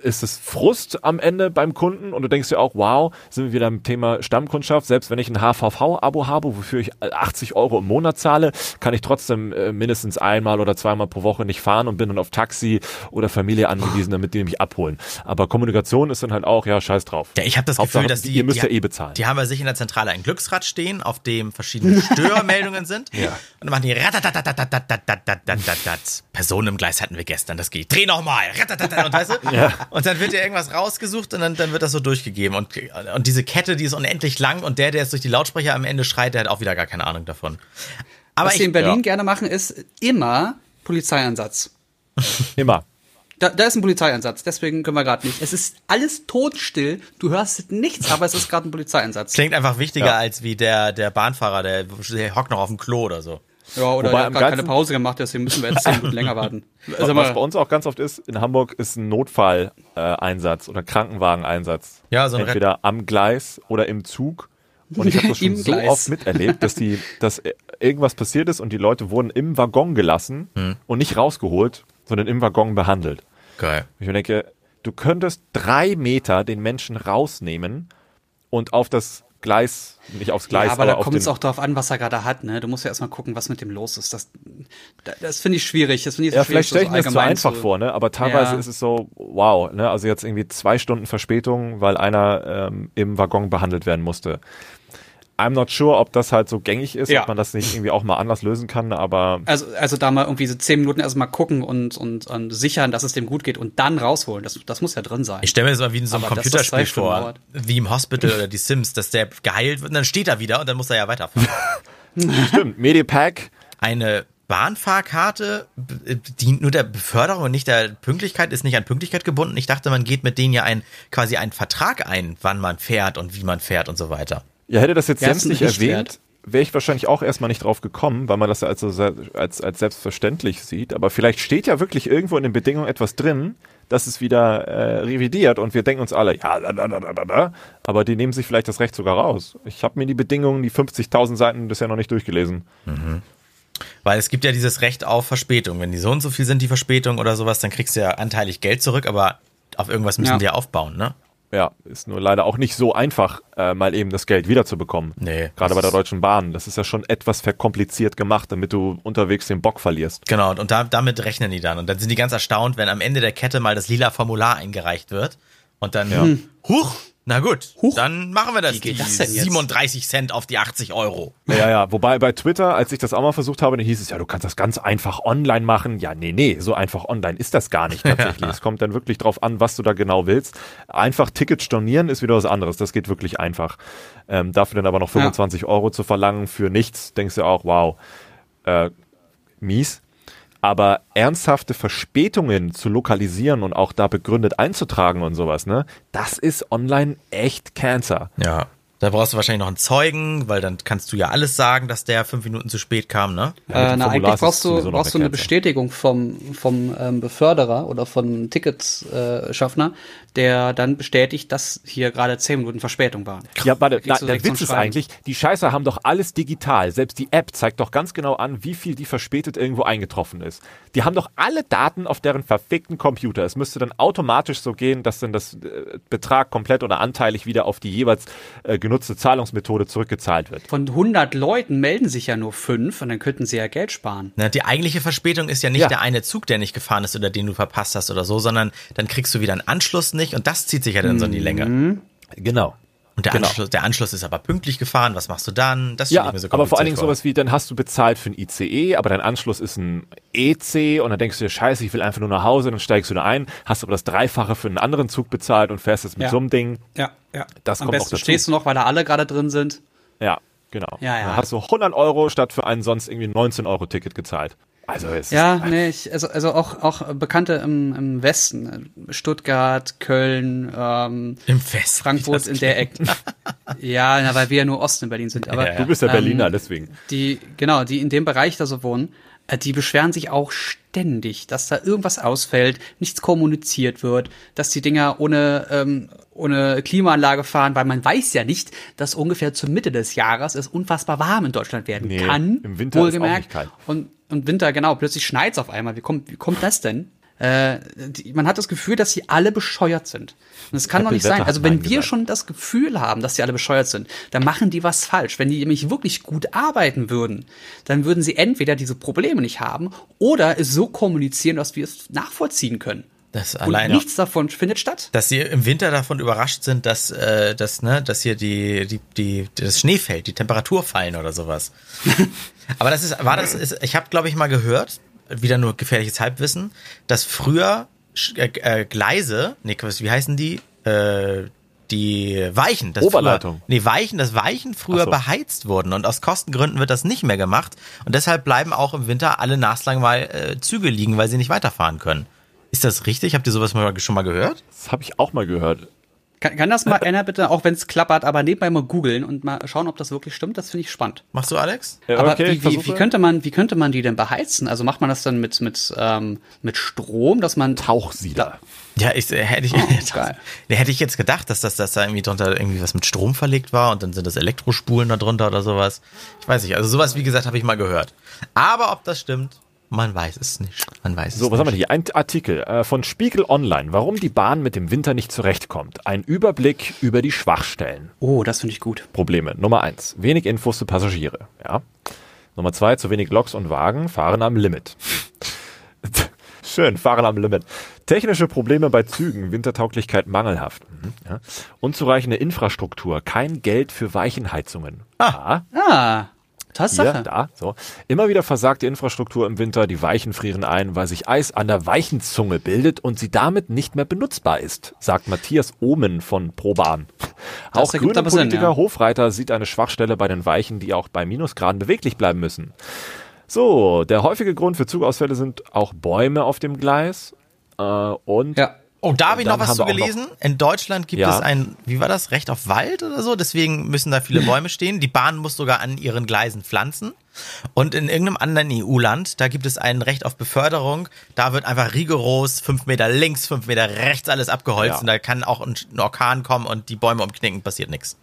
ist es Frust am Ende beim Kunden und du denkst dir auch, wow, sind wir wieder im Thema Stammkundschaft. Selbst wenn ich ein HVV-Abo habe, wofür ich 80 Euro im Monat zahle, kann ich trotzdem äh, mindestens einmal oder zweimal pro Woche nicht fahren und bin dann auf Taxi oder Familie angewiesen, damit die mich abholen. Aber Kommunikation ist dann halt auch, ja, scheiß drauf. Ja, ich habe das Hauptsache, Gefühl, dass die, ihr müsst die, ja eh bezahlen. Die haben bei sich in der Zentrale ein Glücksrad stehen, auf dem verschiedene <laughs> Störmeldungen sind. ja. Und dann machen die Personen im Gleis hatten wir gestern, das geht. Dreh nochmal. Und, weißt du? ja. Und dann wird dir irgendwas rausgesucht und dann, dann wird das so durchgegeben. Und, und diese Kette, die ist unendlich lang und der, der es durch die Lautsprecher am Ende schreit, der hat auch wieder gar keine Ahnung davon. Aber Was ich, sie in Berlin ja. gerne machen, ist immer Polizeieinsatz. Immer. Da, da ist ein Polizeieinsatz, deswegen können wir gerade nicht. Es ist alles totstill, du hörst nichts, aber es ist gerade ein Polizeieinsatz. Klingt einfach wichtiger ja. als wie der, der Bahnfahrer, der, der hockt noch auf dem Klo oder so. Ja, oder Wobei, gar keine Pause gemacht, deswegen müssen wir jetzt zehn Minuten länger warten. <laughs> Also was bei uns auch ganz oft ist, in Hamburg ist ein Notfalleinsatz äh, oder Krankenwageneinsatz. Ja, so ein Entweder Re am Gleis oder im Zug. Und ich habe das <laughs> schon so oft miterlebt, dass die, dass irgendwas passiert ist und die Leute wurden im Waggon gelassen hm. und nicht rausgeholt, sondern im Waggon behandelt. Geil. Ich denke, du könntest drei Meter den Menschen rausnehmen und auf das Gleis, nicht aufs Gleis. Ja, aber, aber da kommt es auch darauf an, was er gerade hat. Ne? Du musst ja erstmal gucken, was mit dem los ist. Das, das finde ich schwierig. Das finde ich ja, vielleicht stelle ich mir das zu einfach vor, ne? aber teilweise ja. ist es so, wow, ne? also jetzt irgendwie zwei Stunden Verspätung, weil einer ähm, im Waggon behandelt werden musste. I'm not sure, ob das halt so gängig ist, ja. ob man das nicht irgendwie auch mal anders lösen kann, aber. Also, also da mal irgendwie so zehn Minuten erstmal gucken und, und, und sichern, dass es dem gut geht und dann rausholen. Das, das muss ja drin sein. Ich stelle mir das mal wie in so einem aber Computerspiel vor, wie im Hospital oder die <laughs> Sims, dass der geheilt wird und dann steht er wieder und dann muss er ja weiterfahren. <laughs> Stimmt, Medipack. Eine Bahnfahrkarte dient nur der Beförderung und nicht der Pünktlichkeit, ist nicht an Pünktlichkeit gebunden. Ich dachte, man geht mit denen ja ein, quasi einen Vertrag ein, wann man fährt und wie man fährt und so weiter. Ja, hätte das jetzt Jens nicht erwähnt, wäre ich wahrscheinlich auch erstmal nicht drauf gekommen, weil man das ja als, als, als selbstverständlich sieht. Aber vielleicht steht ja wirklich irgendwo in den Bedingungen etwas drin, dass es wieder äh, revidiert und wir denken uns alle, ja, da, da, da, da, da, aber die nehmen sich vielleicht das Recht sogar raus. Ich habe mir die Bedingungen, die 50.000 Seiten bisher noch nicht durchgelesen. Mhm. Weil es gibt ja dieses Recht auf Verspätung. Wenn die so und so viel sind, die Verspätung oder sowas, dann kriegst du ja anteilig Geld zurück, aber auf irgendwas müssen ja. die ja aufbauen, ne? Ja, ist nur leider auch nicht so einfach, äh, mal eben das Geld wiederzubekommen. Nee. Gerade bei der Deutschen Bahn. Das ist ja schon etwas verkompliziert gemacht, damit du unterwegs den Bock verlierst. Genau, und da, damit rechnen die dann. Und dann sind die ganz erstaunt, wenn am Ende der Kette mal das lila Formular eingereicht wird. Und dann, ja. huch, na gut, Huch. dann machen wir das. Wie geht das denn jetzt? 37 Cent auf die 80 Euro. Ja, ja, wobei bei Twitter, als ich das auch mal versucht habe, dann hieß es ja, du kannst das ganz einfach online machen. Ja, nee, nee, so einfach online ist das gar nicht <laughs> tatsächlich. es kommt dann wirklich drauf an, was du da genau willst. Einfach Tickets stornieren ist wieder was anderes. Das geht wirklich einfach. Ähm, dafür dann aber noch 25 ja. Euro zu verlangen für nichts, denkst du auch, wow, äh, mies. Aber ernsthafte Verspätungen zu lokalisieren und auch da begründet einzutragen und sowas, ne, das ist online echt Cancer. Ja. Da brauchst du wahrscheinlich noch einen Zeugen, weil dann kannst du ja alles sagen, dass der fünf Minuten zu spät kam, ne? äh, na, Formular eigentlich brauchst du, brauchst du eine ja. Bestätigung vom, vom ähm, Beförderer oder vom Ticketschaffner, der dann bestätigt, dass hier gerade zehn Minuten Verspätung waren. Ja, warte, du der Witz ist eigentlich, die Scheiße haben doch alles digital. Selbst die App zeigt doch ganz genau an, wie viel die verspätet irgendwo eingetroffen ist. Die haben doch alle Daten auf deren verfickten Computer. Es müsste dann automatisch so gehen, dass dann das äh, Betrag komplett oder anteilig wieder auf die jeweils äh, genutzte Zahlungsmethode zurückgezahlt wird. Von 100 Leuten melden sich ja nur fünf und dann könnten sie ja Geld sparen. Ne, Die eigentliche Verspätung ist ja nicht Ja. der eine Zug, der nicht gefahren ist oder den du verpasst hast oder so, sondern dann kriegst du wieder einen Anschluss nicht und das zieht sich ja dann so in die Länge. Genau. Und der, Genau. Anschluss, der Anschluss ist aber pünktlich gefahren, was machst du dann? Das Ja, ich mir so aber vor allen Dingen kompliziert sowas wie, dann hast du bezahlt für ein ICE, aber dein Anschluss ist ein EC und dann denkst du dir, scheiße, ich will einfach nur nach Hause, dann steigst du da ein, hast aber das Dreifache für einen anderen Zug bezahlt und fährst jetzt mit Ja. so einem Ding. Ja, ja. Das Am kommt besten noch dazu. stehst du noch, weil da alle gerade drin sind. Ja, genau. Ja, ja. Dann hast du 100 Euro statt für ein sonst irgendwie 19 Euro Ticket gezahlt. Also es Ja, ist, nee, ich, also, also auch, auch Bekannte im, im Westen, Stuttgart, Köln, ähm, Im Fest. Frankfurt in der Ecke. ja, na, weil wir ja nur Osten in Berlin sind. Aber Ja, ja. du bist ja ähm, Berliner, deswegen. die, genau, die in dem Bereich da so wohnen, die beschweren sich auch ständig, dass da irgendwas ausfällt, nichts kommuniziert wird, dass die Dinger ohne, ähm, ohne Klimaanlage fahren, weil man weiß ja nicht, dass ungefähr zur Mitte des Jahres es unfassbar warm in Deutschland werden Nee, kann. im Winter ist auch wohlgemerkt. nicht kalt. Und, und Winter, genau, plötzlich schneit's auf einmal. Wie kommt, wie kommt das denn? Äh, die, man hat das Gefühl, dass sie alle bescheuert sind. Und es kann doch nicht Apple sein. Also wenn wir gesagt. schon das Gefühl haben, dass sie alle bescheuert sind, dann machen die was falsch. Wenn die nämlich wirklich gut arbeiten würden, dann würden sie entweder diese Probleme nicht haben oder es so kommunizieren, dass wir es nachvollziehen können. Das Und alleine. nichts davon findet statt. dass sie im Winter davon überrascht sind, dass, äh, dass, ne, dass hier die, die, die, das Schnee fällt, die Temperatur fallen oder sowas. <laughs> Aber das ist, war das, ist, ich habe, glaube ich, mal gehört, wieder nur gefährliches Halbwissen, dass früher äh, äh, Gleise, nee, wie heißen die? Äh, die Weichen, das Oberleitung. Früher, nee, Weichen, das Weichen früher so. beheizt wurden und aus Kostengründen wird das nicht mehr gemacht und deshalb bleiben auch im Winter alle naslang mal äh, Züge liegen, weil sie nicht weiterfahren können. Ist das richtig? Habt ihr sowas mal, schon mal gehört? Das habe ich auch mal gehört. Kann, kann das mal <laughs> einer bitte, auch wenn es klappert, aber nebenbei mal googeln und mal schauen, ob das wirklich stimmt? Das finde ich spannend. Machst du, Alex? Ja, Aber okay, ich wie, wie, wie, könnte man, wie könnte man die denn beheizen? Also macht man das dann mit, mit, ähm, mit Strom, dass man Tauchsieder. Ja, ich, äh, hätte ich, geil. Nee, hätte ich jetzt gedacht, dass das, dass da irgendwie drunter irgendwie was mit Strom verlegt war und dann sind das Elektrospulen da drunter oder sowas. Ich weiß nicht. Also sowas, wie gesagt, habe ich mal gehört. Aber ob das stimmt, man weiß es nicht. Man weiß So, es was haben wir nicht. hier? Ein Artikel äh, von Spiegel Online. Warum die Bahn mit dem Winter nicht zurechtkommt. Ein Überblick über die Schwachstellen. Oh, das finde ich gut. Probleme. Nummer eins, wenig Infos für Passagiere. Ja. Nummer zwei, zu wenig Loks und Wagen, fahren am Limit. <laughs> Schön, fahren am Limit. Technische Probleme bei Zügen, Wintertauglichkeit mangelhaft. Mhm, ja. Unzureichende Infrastruktur, kein Geld für Weichenheizungen. Ah, Ah, Tatsache. hier, da, so. Immer wieder versagt die Infrastruktur im Winter, die Weichen frieren ein, weil sich Eis an der Weichenzunge bildet und sie damit nicht mehr benutzbar ist, sagt Matthias Ohmen von ProBahn. Auch ergibt grüne aber Sinn, Politiker ja. Hofreiter sieht eine Schwachstelle bei den Weichen, die auch bei Minusgraden beweglich bleiben müssen. So, der häufige Grund für Zugausfälle sind auch Bäume auf dem Gleis äh, und Ja. Oh, da habe ich noch was zu gelesen. In Deutschland gibt Ja. es ein, wie war das, Recht auf Wald oder so. Deswegen müssen da viele Bäume stehen. Die Bahn muss sogar an ihren Gleisen pflanzen. Und in irgendeinem anderen EU-Land, da gibt es ein Recht auf Beförderung. Da wird einfach rigoros fünf Meter links, fünf Meter rechts alles abgeholzt. Ja. Und da kann auch ein Orkan kommen und die Bäume umknicken, passiert nichts.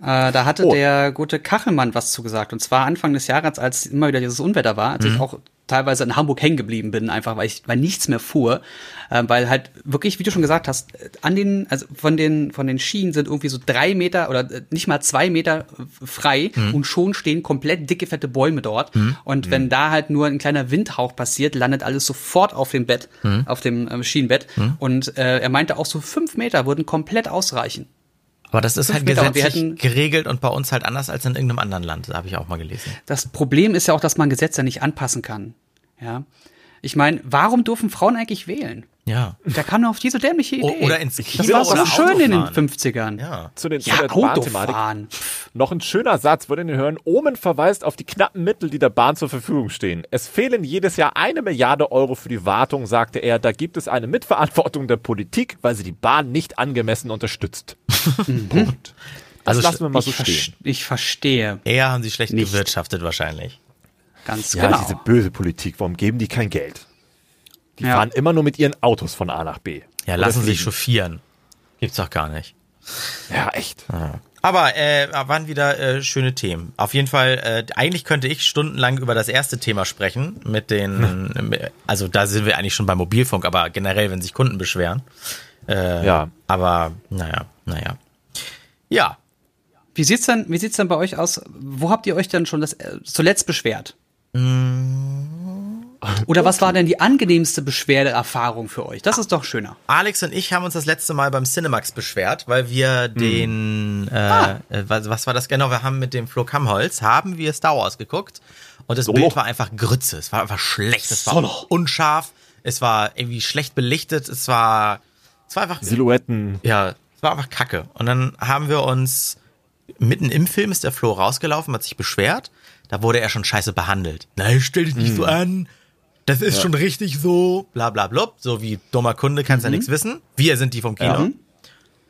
Äh, da hatte Oh. der gute Kachelmann was zugesagt. Und zwar Anfang des Jahres, als immer wieder dieses Unwetter war, als ich auch teilweise in Hamburg hängen geblieben bin, einfach weil ich weil nichts mehr fuhr, äh, weil halt wirklich, wie du schon gesagt hast, äh, an den, also von den von den Schienen sind irgendwie so drei Meter oder äh, nicht mal zwei Meter äh, frei und schon stehen komplett dicke fette Bäume dort. Und wenn da halt nur ein kleiner Windhauch passiert, landet alles sofort auf dem Bett, auf dem ähm, Schienenbett. Und äh, er meinte auch so fünf Meter würden komplett ausreichen. Aber das ist halt gesetzlich hätten- geregelt und bei uns halt anders als in irgendeinem anderen Land. Da habe ich auch mal gelesen. Das Problem ist ja auch, dass man Gesetze nicht anpassen kann. Ja. Ich meine, warum dürfen Frauen eigentlich wählen? Ja. Der kam nur auf diese dämliche Idee. O- Oder ins das Kino war so schön in den Autofahren. 50ern. Ja. Zu, den, zu Ja, der Bahnthematik. Autofahren. Noch ein schöner Satz, würdet ihr hören. Omen verweist auf die knappen Mittel, die der Bahn zur Verfügung stehen. Es fehlen jedes Jahr eine Milliarde Euro für die Wartung, sagte er. Da gibt es eine Mitverantwortung der Politik, weil sie die Bahn nicht angemessen unterstützt. <laughs> Punkt. Das Also lassen wir mal so ich, stehen. ich verstehe Eher haben sie schlecht Nicht. gewirtschaftet wahrscheinlich. ganz Ja, genau. diese böse Politik, warum geben die kein Geld? Die Ja. fahren immer nur mit ihren Autos von A nach B. Ja, Oder lassen sich chauffieren. Gibt's doch gar nicht. Ja, echt. Aber äh, waren wieder äh, schöne Themen. Auf jeden Fall, äh, eigentlich könnte ich stundenlang über das erste Thema sprechen, mit den, <laughs> also da sind wir eigentlich schon beim Mobilfunk, aber generell, wenn sich Kunden beschweren. Äh, Ja. Aber naja, naja. Ja, Wie sieht's denn, wie sieht's denn bei euch aus? Wo habt ihr euch denn schon das äh, zuletzt beschwert? Oder was war denn die angenehmste Beschwerdeerfahrung für euch? Das ist doch schöner. Alex und ich haben uns das letzte Mal beim Cinemax beschwert, weil wir den, äh, äh, was, was war das genau? Wir haben mit dem Flo Kamholz, haben wir Star Wars geguckt und das Solo. Bild war einfach Grütze. Es war einfach schlecht. Es war Solo. unscharf. Es war irgendwie schlecht belichtet. Es war, es war einfach, Silhouetten. ja, es war einfach kacke. Und dann haben wir uns, mitten im Film ist der Flo rausgelaufen, hat sich beschwert. Da wurde er schon scheiße behandelt. Nein, stell dich nicht so an. Das ist schon richtig so. Bla bla blub. So wie dummer Kunde kannst ja nichts wissen. Wir sind die vom Kino.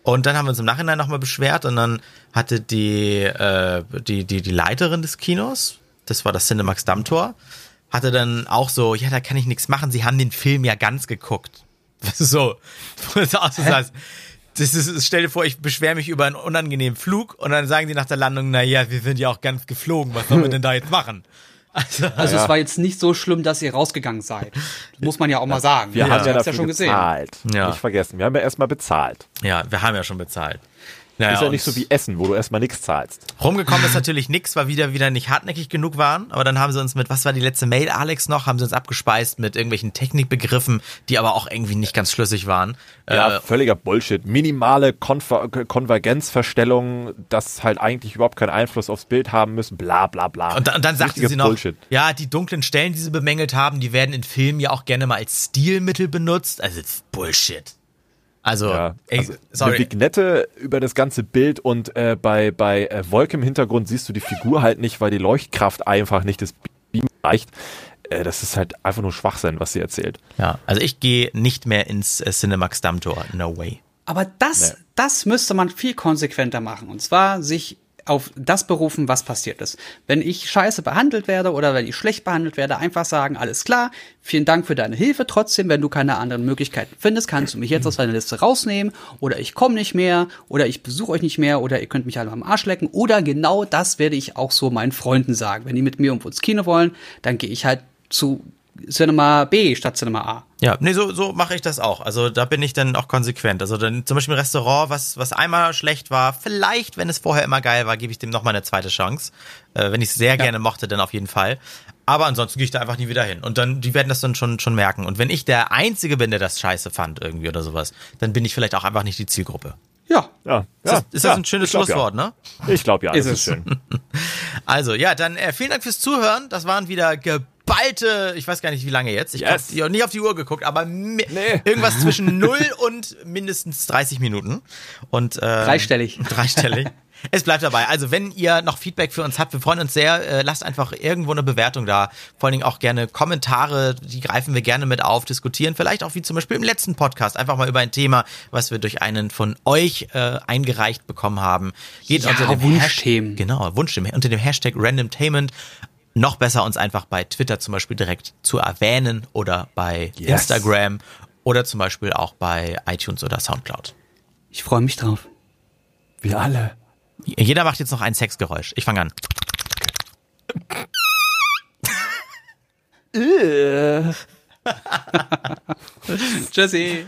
Und dann haben wir uns im Nachhinein nochmal beschwert und dann hatte die, äh, die, die, die Leiterin des Kinos, das war das Cinemax Dammtor, hatte dann auch so, ja, da kann ich nichts machen, sie haben den Film ja ganz geguckt. Das <laughs> so, so sagst, das ist, stell dir vor, ich beschwere mich über einen unangenehmen Flug und dann sagen die nach der Landung, na ja, wir sind ja auch ganz geflogen, was sollen wir <laughs> denn da jetzt machen? Also, Also es war jetzt nicht so schlimm, dass ihr rausgegangen seid. Das muss man ja auch mal sagen. Wir Ich haben ja dafür schon gesehen. bezahlt. Ja. Nicht vergessen. Wir haben ja erstmal bezahlt. ja, wir haben ja schon bezahlt. Naja, ist ja nicht so wie Essen, wo du erstmal nichts zahlst. Rumgekommen ist natürlich nichts, weil wir wieder nicht hartnäckig genug waren. Aber dann haben sie uns mit, was war die letzte Mail, Alex, noch? Haben sie uns abgespeist mit irgendwelchen Technikbegriffen, die aber auch irgendwie nicht ganz schlüssig waren. Ja, Äh, völliger Bullshit. Minimale Konver Konvergenzverstellungen, das halt eigentlich überhaupt keinen Einfluss aufs Bild haben müssen, bla bla bla. und, dann- und dann sagte sie noch, Bullshit. ja, die dunklen Stellen, die sie bemängelt haben, die werden in Filmen ja auch gerne mal als Stilmittel benutzt. Also, Bullshit. Also, Ja, ey, also eine sorry. Vignette über das ganze Bild und äh, bei, bei äh, Wolke im Hintergrund siehst du die Figur halt nicht, weil die Leuchtkraft einfach nicht das Beam reicht. Äh, das ist halt einfach nur Schwachsinn, was sie erzählt. Ja, also ich gehe nicht mehr ins äh, Cinemax Dammtor. No way. Aber das, das müsste man viel konsequenter machen. Und zwar sich auf das berufen, was passiert ist. Wenn ich scheiße behandelt werde oder wenn ich schlecht behandelt werde, einfach sagen, alles klar, vielen Dank für deine Hilfe. Trotzdem, wenn du keine anderen Möglichkeiten findest, kannst du mich jetzt aus deiner Liste rausnehmen oder ich komme nicht mehr oder ich besuche euch nicht mehr oder ihr könnt mich alle am Arsch lecken. Oder genau das werde ich auch so meinen Freunden sagen. Wenn die mit mir irgendwo ins Kino wollen, dann gehe ich halt zu Cinema B statt Cinema A. Ja, nee, so, so mache ich das auch. Also da bin ich dann auch konsequent. Also dann zum Beispiel ein Restaurant, was, was einmal schlecht war, vielleicht, wenn es vorher immer geil war, gebe ich dem nochmal eine zweite Chance. Äh, wenn ich es sehr gerne mochte, dann auf jeden Fall. Aber ansonsten gehe ich da einfach nie wieder hin. Und dann, die werden das dann schon, schon merken. Und wenn ich der Einzige bin, der das scheiße fand irgendwie oder sowas, dann bin ich vielleicht auch einfach nicht die Zielgruppe. Ja, Ja, Ist das, ist das ein schönes Schlusswort, ne? Ja. Ich glaube ja, Ist das es. ist schön. <laughs> Also, ja, dann äh, vielen Dank fürs Zuhören. Das waren wieder geballte, ich weiß gar nicht, wie lange jetzt. Ich Yes. habe nie auf die Uhr geguckt, aber Nee. irgendwas <laughs> zwischen 0 und mindestens 30 Minuten. Und äh, Dreistellig. <laughs> Dreistellig. Es bleibt dabei. Also, wenn ihr noch Feedback für uns habt, wir freuen uns sehr. Äh, lasst einfach irgendwo eine Bewertung da. Vor allen Dingen auch gerne Kommentare, die greifen wir gerne mit auf, diskutieren. Vielleicht auch wie zum Beispiel im letzten Podcast einfach mal über ein Thema, was wir durch einen von euch äh, eingereicht bekommen haben. Geht Ja, unter dem Wunschthemen. Hashtag- Genau, Wunschthemen. Unter dem Hashtag Randomtainment. Noch besser uns einfach bei Twitter zum Beispiel direkt zu erwähnen oder bei Yes. Instagram oder zum Beispiel auch bei iTunes oder Soundcloud. Ich freue mich drauf. Wir alle. Jeder macht jetzt noch ein Sexgeräusch. Ich fange an. Tschüssi.